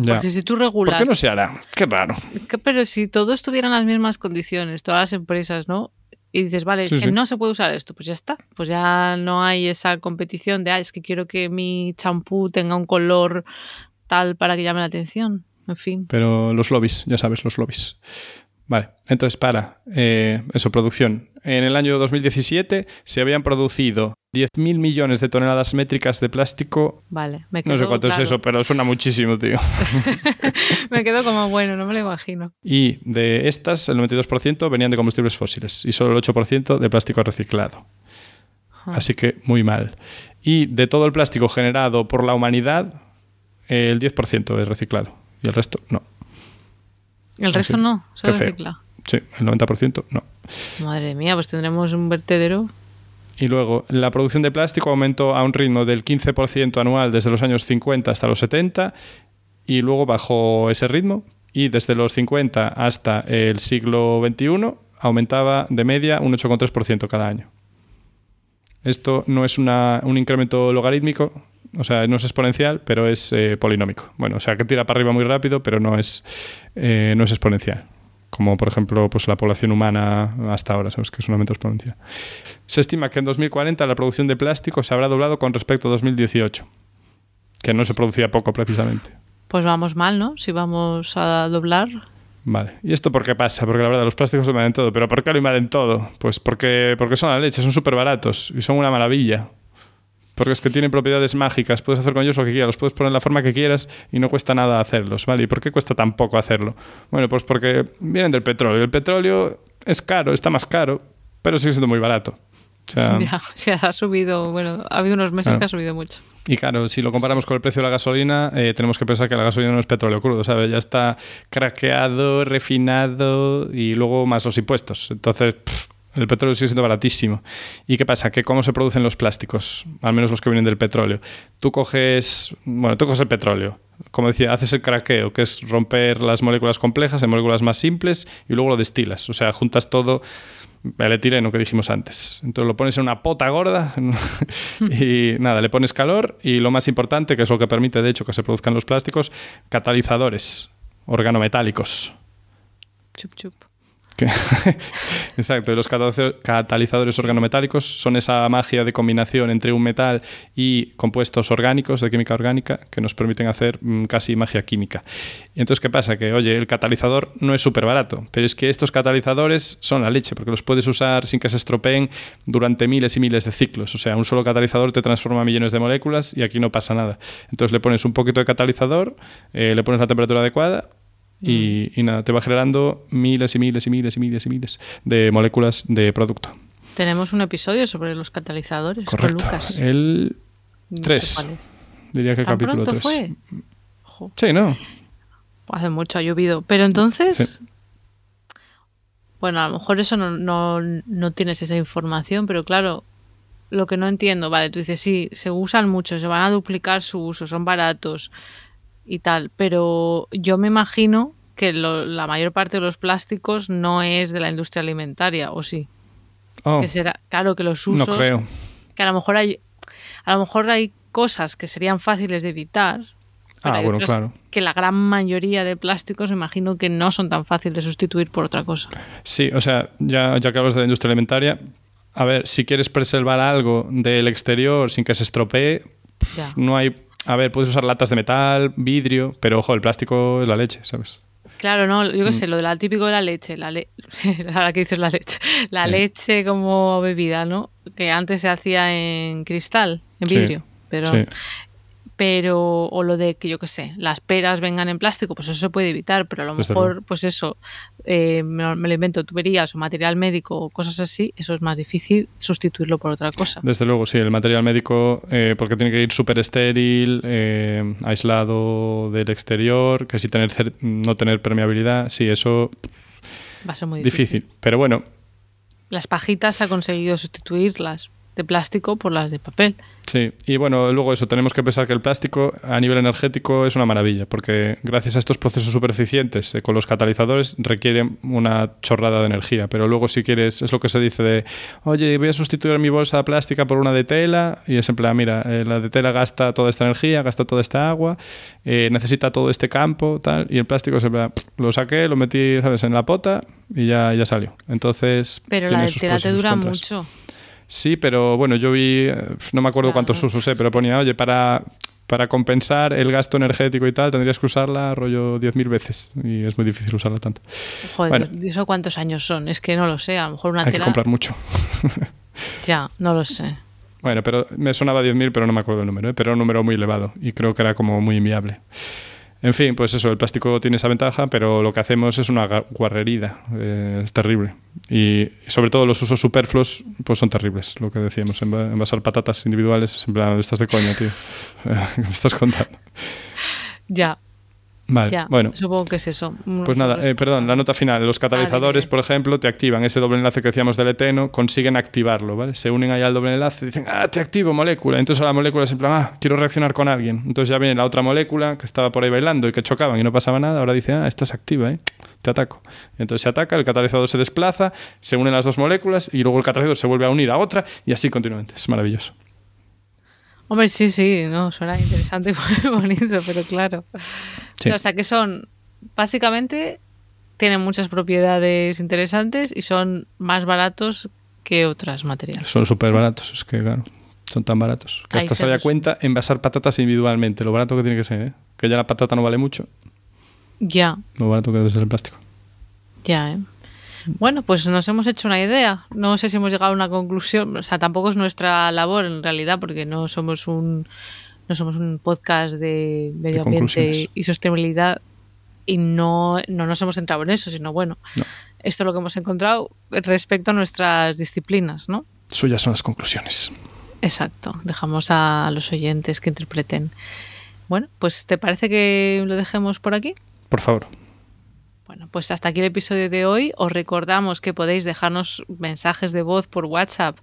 Ya. Porque si tú ¿Por regulas... qué no se hará? Qué raro. Que- Pero si todos tuvieran las mismas condiciones, todas las empresas, ¿no? Y dices, vale, es que sí. no se puede usar esto, pues ya está. Pues ya no hay esa competición de, ah, es que quiero que mi champú tenga un color tal para que llame la atención. En fin. Pero los lobbies, ya sabes, los lobbies. Vale, entonces para eh, eso, producción. En el año 2017 se habían producido 10.000 millones de toneladas métricas de plástico. Vale, me quedo No sé cuánto claro. es eso, pero suena muchísimo, tío. (laughs) me quedo como, bueno, no me lo imagino. Y de estas, el 92% venían de combustibles fósiles y solo el 8% de plástico reciclado. Así que muy mal. Y de todo el plástico generado por la humanidad, el 10% es reciclado y el resto no. El resto no, se recicla. Sí, el 90% no. Madre mía, pues tendremos un vertedero. Y luego, la producción de plástico aumentó a un ritmo del 15% anual desde los años 50 hasta los 70 y luego bajó ese ritmo y desde los 50 hasta el siglo XXI aumentaba de media un 8,3% cada año. Esto no es una- un incremento logarítmico, o sea, no es exponencial, pero es eh, polinómico. Bueno, o sea, que tira para arriba muy rápido, pero no es, eh, no es exponencial. Como por ejemplo pues, la población humana hasta ahora, ¿sabes? Que es un aumento exponencial. Se estima que en 2040 la producción de plástico se habrá doblado con respecto a 2018, que no se producía poco precisamente. Pues vamos mal, ¿no? Si vamos a doblar. Vale. ¿Y esto por qué pasa? Porque la verdad, los plásticos lo invaden todo. ¿Pero por qué lo invaden todo? Pues porque, porque son la leche, son súper baratos y son una maravilla. Porque es que tienen propiedades mágicas, puedes hacer con ellos lo que quieras, los puedes poner en la forma que quieras y no cuesta nada hacerlos, ¿vale? ¿Y por qué cuesta tan poco hacerlo? Bueno, pues porque vienen del petróleo. El petróleo es caro, está más caro, pero sigue siendo muy barato. O sea, (laughs) Ya, se ha subido, bueno, ha habido unos meses Claro. que ha subido mucho. Y claro, si lo comparamos con el precio de la gasolina, eh, tenemos que pensar que la gasolina no es petróleo crudo, ¿sabes? Ya está craqueado, refinado y luego más los impuestos. Entonces, pff, El petróleo sigue siendo baratísimo. ¿Y qué pasa? Que cómo se producen los plásticos, al menos los que vienen del petróleo. Tú coges, bueno, tú coges el petróleo, como decía, haces el craqueo, que es romper las moléculas complejas en moléculas más simples y luego lo destilas. O sea, juntas todo el etileno que dijimos antes. Entonces lo pones en una pota gorda (laughs) y nada, le pones calor y lo más importante, que es lo que permite de hecho que se produzcan los plásticos, catalizadores organometálicos. Chup, chup. (laughs) Exacto, los catalizadores organometálicos son esa magia de combinación entre un metal y compuestos orgánicos de química orgánica que nos permiten hacer mm, casi magia química. Entonces, ¿qué pasa? Que, oye, el catalizador no es súper barato, pero es que estos catalizadores son la leche, porque los puedes usar sin que se estropeen durante miles y miles de ciclos. O sea, un solo catalizador te transforma millones de moléculas y aquí no pasa nada. Entonces le pones un poquito de catalizador, eh, le pones la temperatura adecuada y, nada, te va generando miles y miles y miles y miles y miles de moléculas de producto. Tenemos un episodio sobre los catalizadores Correcto. con Lucas. El 3. Diría que el capítulo 3. Fue? Sí, ¿no? Hace mucho ha llovido. Pero entonces. Bueno, a lo mejor eso no, no, no tienes esa información, pero claro, lo que no entiendo, vale, tú dices, sí, se usan mucho, se van a duplicar su uso, son baratos, y tal, pero yo me imagino que la mayor parte de los plásticos no es de la industria alimentaria, ¿o sí? Oh. que será, claro que los usos... No creo. Que a lo mejor hay, a lo mejor hay cosas que serían fáciles de evitar. Ah, bueno, claro. Que la gran mayoría de plásticos, imagino que no son tan fáciles de sustituir por otra cosa. Sí, o sea, ya, ya que hablas de la industria alimentaria, a ver, si quieres preservar algo del exterior sin que se estropee, no hay a ver, puedes usar latas de metal, vidrio, pero ojo, el plástico es la leche, ¿sabes? Claro, no, yo qué mm. sé, lo del típico de la leche, la (laughs) ahora que dices la leche, la leche como bebida, ¿no? Que antes se hacía en cristal, en vidrio, pero pero o lo de que yo qué sé, las peras vengan en plástico, pues eso se puede evitar, pero a lo mejor, pues eso, eh, me, lo invento, tuberías o material médico o cosas así, eso es más difícil sustituirlo por otra cosa. Desde luego, sí, el material médico, eh, porque tiene que ir súper estéril, eh, aislado del exterior, que si tener no tener permeabilidad, sí, eso va a ser muy difícil. difícil. Pero bueno. Las pajitas ha conseguido sustituirlas de plástico por las de papel. Sí, y bueno, luego eso, tenemos que pensar que el plástico a nivel energético es una maravilla, porque gracias a estos procesos súper eficientes eh, con los catalizadores requieren una chorrada de energía, pero luego si quieres, es lo que se dice de, oye, voy a sustituir mi bolsa plástica por una de tela, y es en plan, mira, eh, la de tela gasta toda esta energía, gasta toda esta agua, eh, necesita todo este campo, tal, y el plástico se lo saqué, lo metí, ¿sabes?, en la pota y ya, ya salió. Entonces... Pero la de tela te dura mucho. Sí, pero bueno, yo vi, no me acuerdo cuántos usos, pero ponía, oye, para, para compensar el gasto energético y tal, tendrías que usarla rollo 10.000 veces y es muy difícil usarla tanto. Joder, ¿eso cuántos años son? Es que no lo sé, a lo mejor una Hay que comprar mucho. (laughs) ya, no lo sé. Bueno, pero me sonaba 10.000, pero no me acuerdo el número, ¿eh? pero era un número muy elevado y creo que era como muy inviable. En fin, pues eso, el plástico tiene esa ventaja, pero lo que hacemos es una guarrerida, eh, es terrible. Y sobre todo los usos superfluos, pues son terribles, lo que decíamos, envasar patatas individuales, en plan, estás de coña, tío, (laughs) ¿qué me estás contando? Ya, Vale, bueno. Supongo que es eso. Pues nada, eh, perdón, la nota final. Los catalizadores, por ejemplo, te activan ese doble enlace que decíamos del eteno, consiguen activarlo, ¿vale? Se unen ahí al doble enlace, dicen, ah, te activo molécula. Entonces a la molécula es en plan, ah, quiero reaccionar con alguien. Entonces ya viene la otra molécula que estaba por ahí bailando y que chocaban y no pasaba nada. Ahora dice, ah, esta se activa, ¿eh? Te ataco. entonces se ataca, el catalizador se desplaza, se unen las dos moléculas y luego el catalizador se vuelve a unir a otra y así continuamente. Es maravilloso. Hombre, sí, sí, no, suena interesante y muy (laughs) bonito, pero claro. O sea que son básicamente tienen muchas propiedades interesantes y son más baratos que otras materiales. Son súper baratos, es que claro, son tan baratos. Que hasta se da cuenta envasar patatas individualmente, lo barato que tiene que ser, ¿eh? Que ya la patata no vale mucho. Ya. Lo barato que debe ser el plástico. Ya, ¿eh? Bueno, pues nos hemos hecho una idea. No sé si hemos llegado a una conclusión. O sea, tampoco es nuestra labor en realidad, porque no somos un, no somos un podcast de medio ambiente y sostenibilidad y no, no nos hemos centrado en eso, sino bueno, esto es lo que hemos encontrado respecto a nuestras disciplinas, ¿no? Suyas son las conclusiones. Exacto, dejamos a los oyentes que interpreten. Bueno, pues ¿te parece que lo dejemos por aquí? Por favor. Bueno, pues hasta aquí el episodio de hoy. Os recordamos que podéis dejarnos mensajes de voz por WhatsApp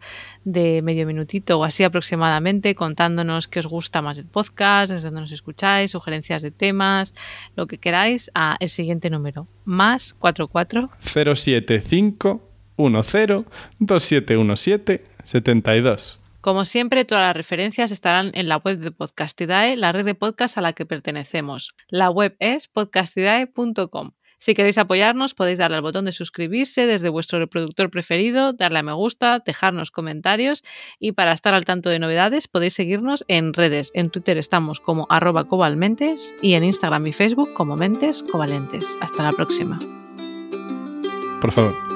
de medio minutito o así aproximadamente, contándonos qué os gusta más el podcast, desde dónde nos escucháis, sugerencias de temas, lo que queráis, a el siguiente número, más 44 075 10 2717 72. Como siempre, todas las referencias estarán en la web de Podcastidae, la red de podcast a la que pertenecemos. La web es podcastidae.com. Si queréis apoyarnos, podéis darle al botón de suscribirse desde vuestro reproductor preferido, darle a me gusta, dejarnos comentarios y para estar al tanto de novedades podéis seguirnos en redes. En Twitter estamos como arroba cobalmentes y en Instagram y Facebook como mentes covalentes. Hasta la próxima. Por favor.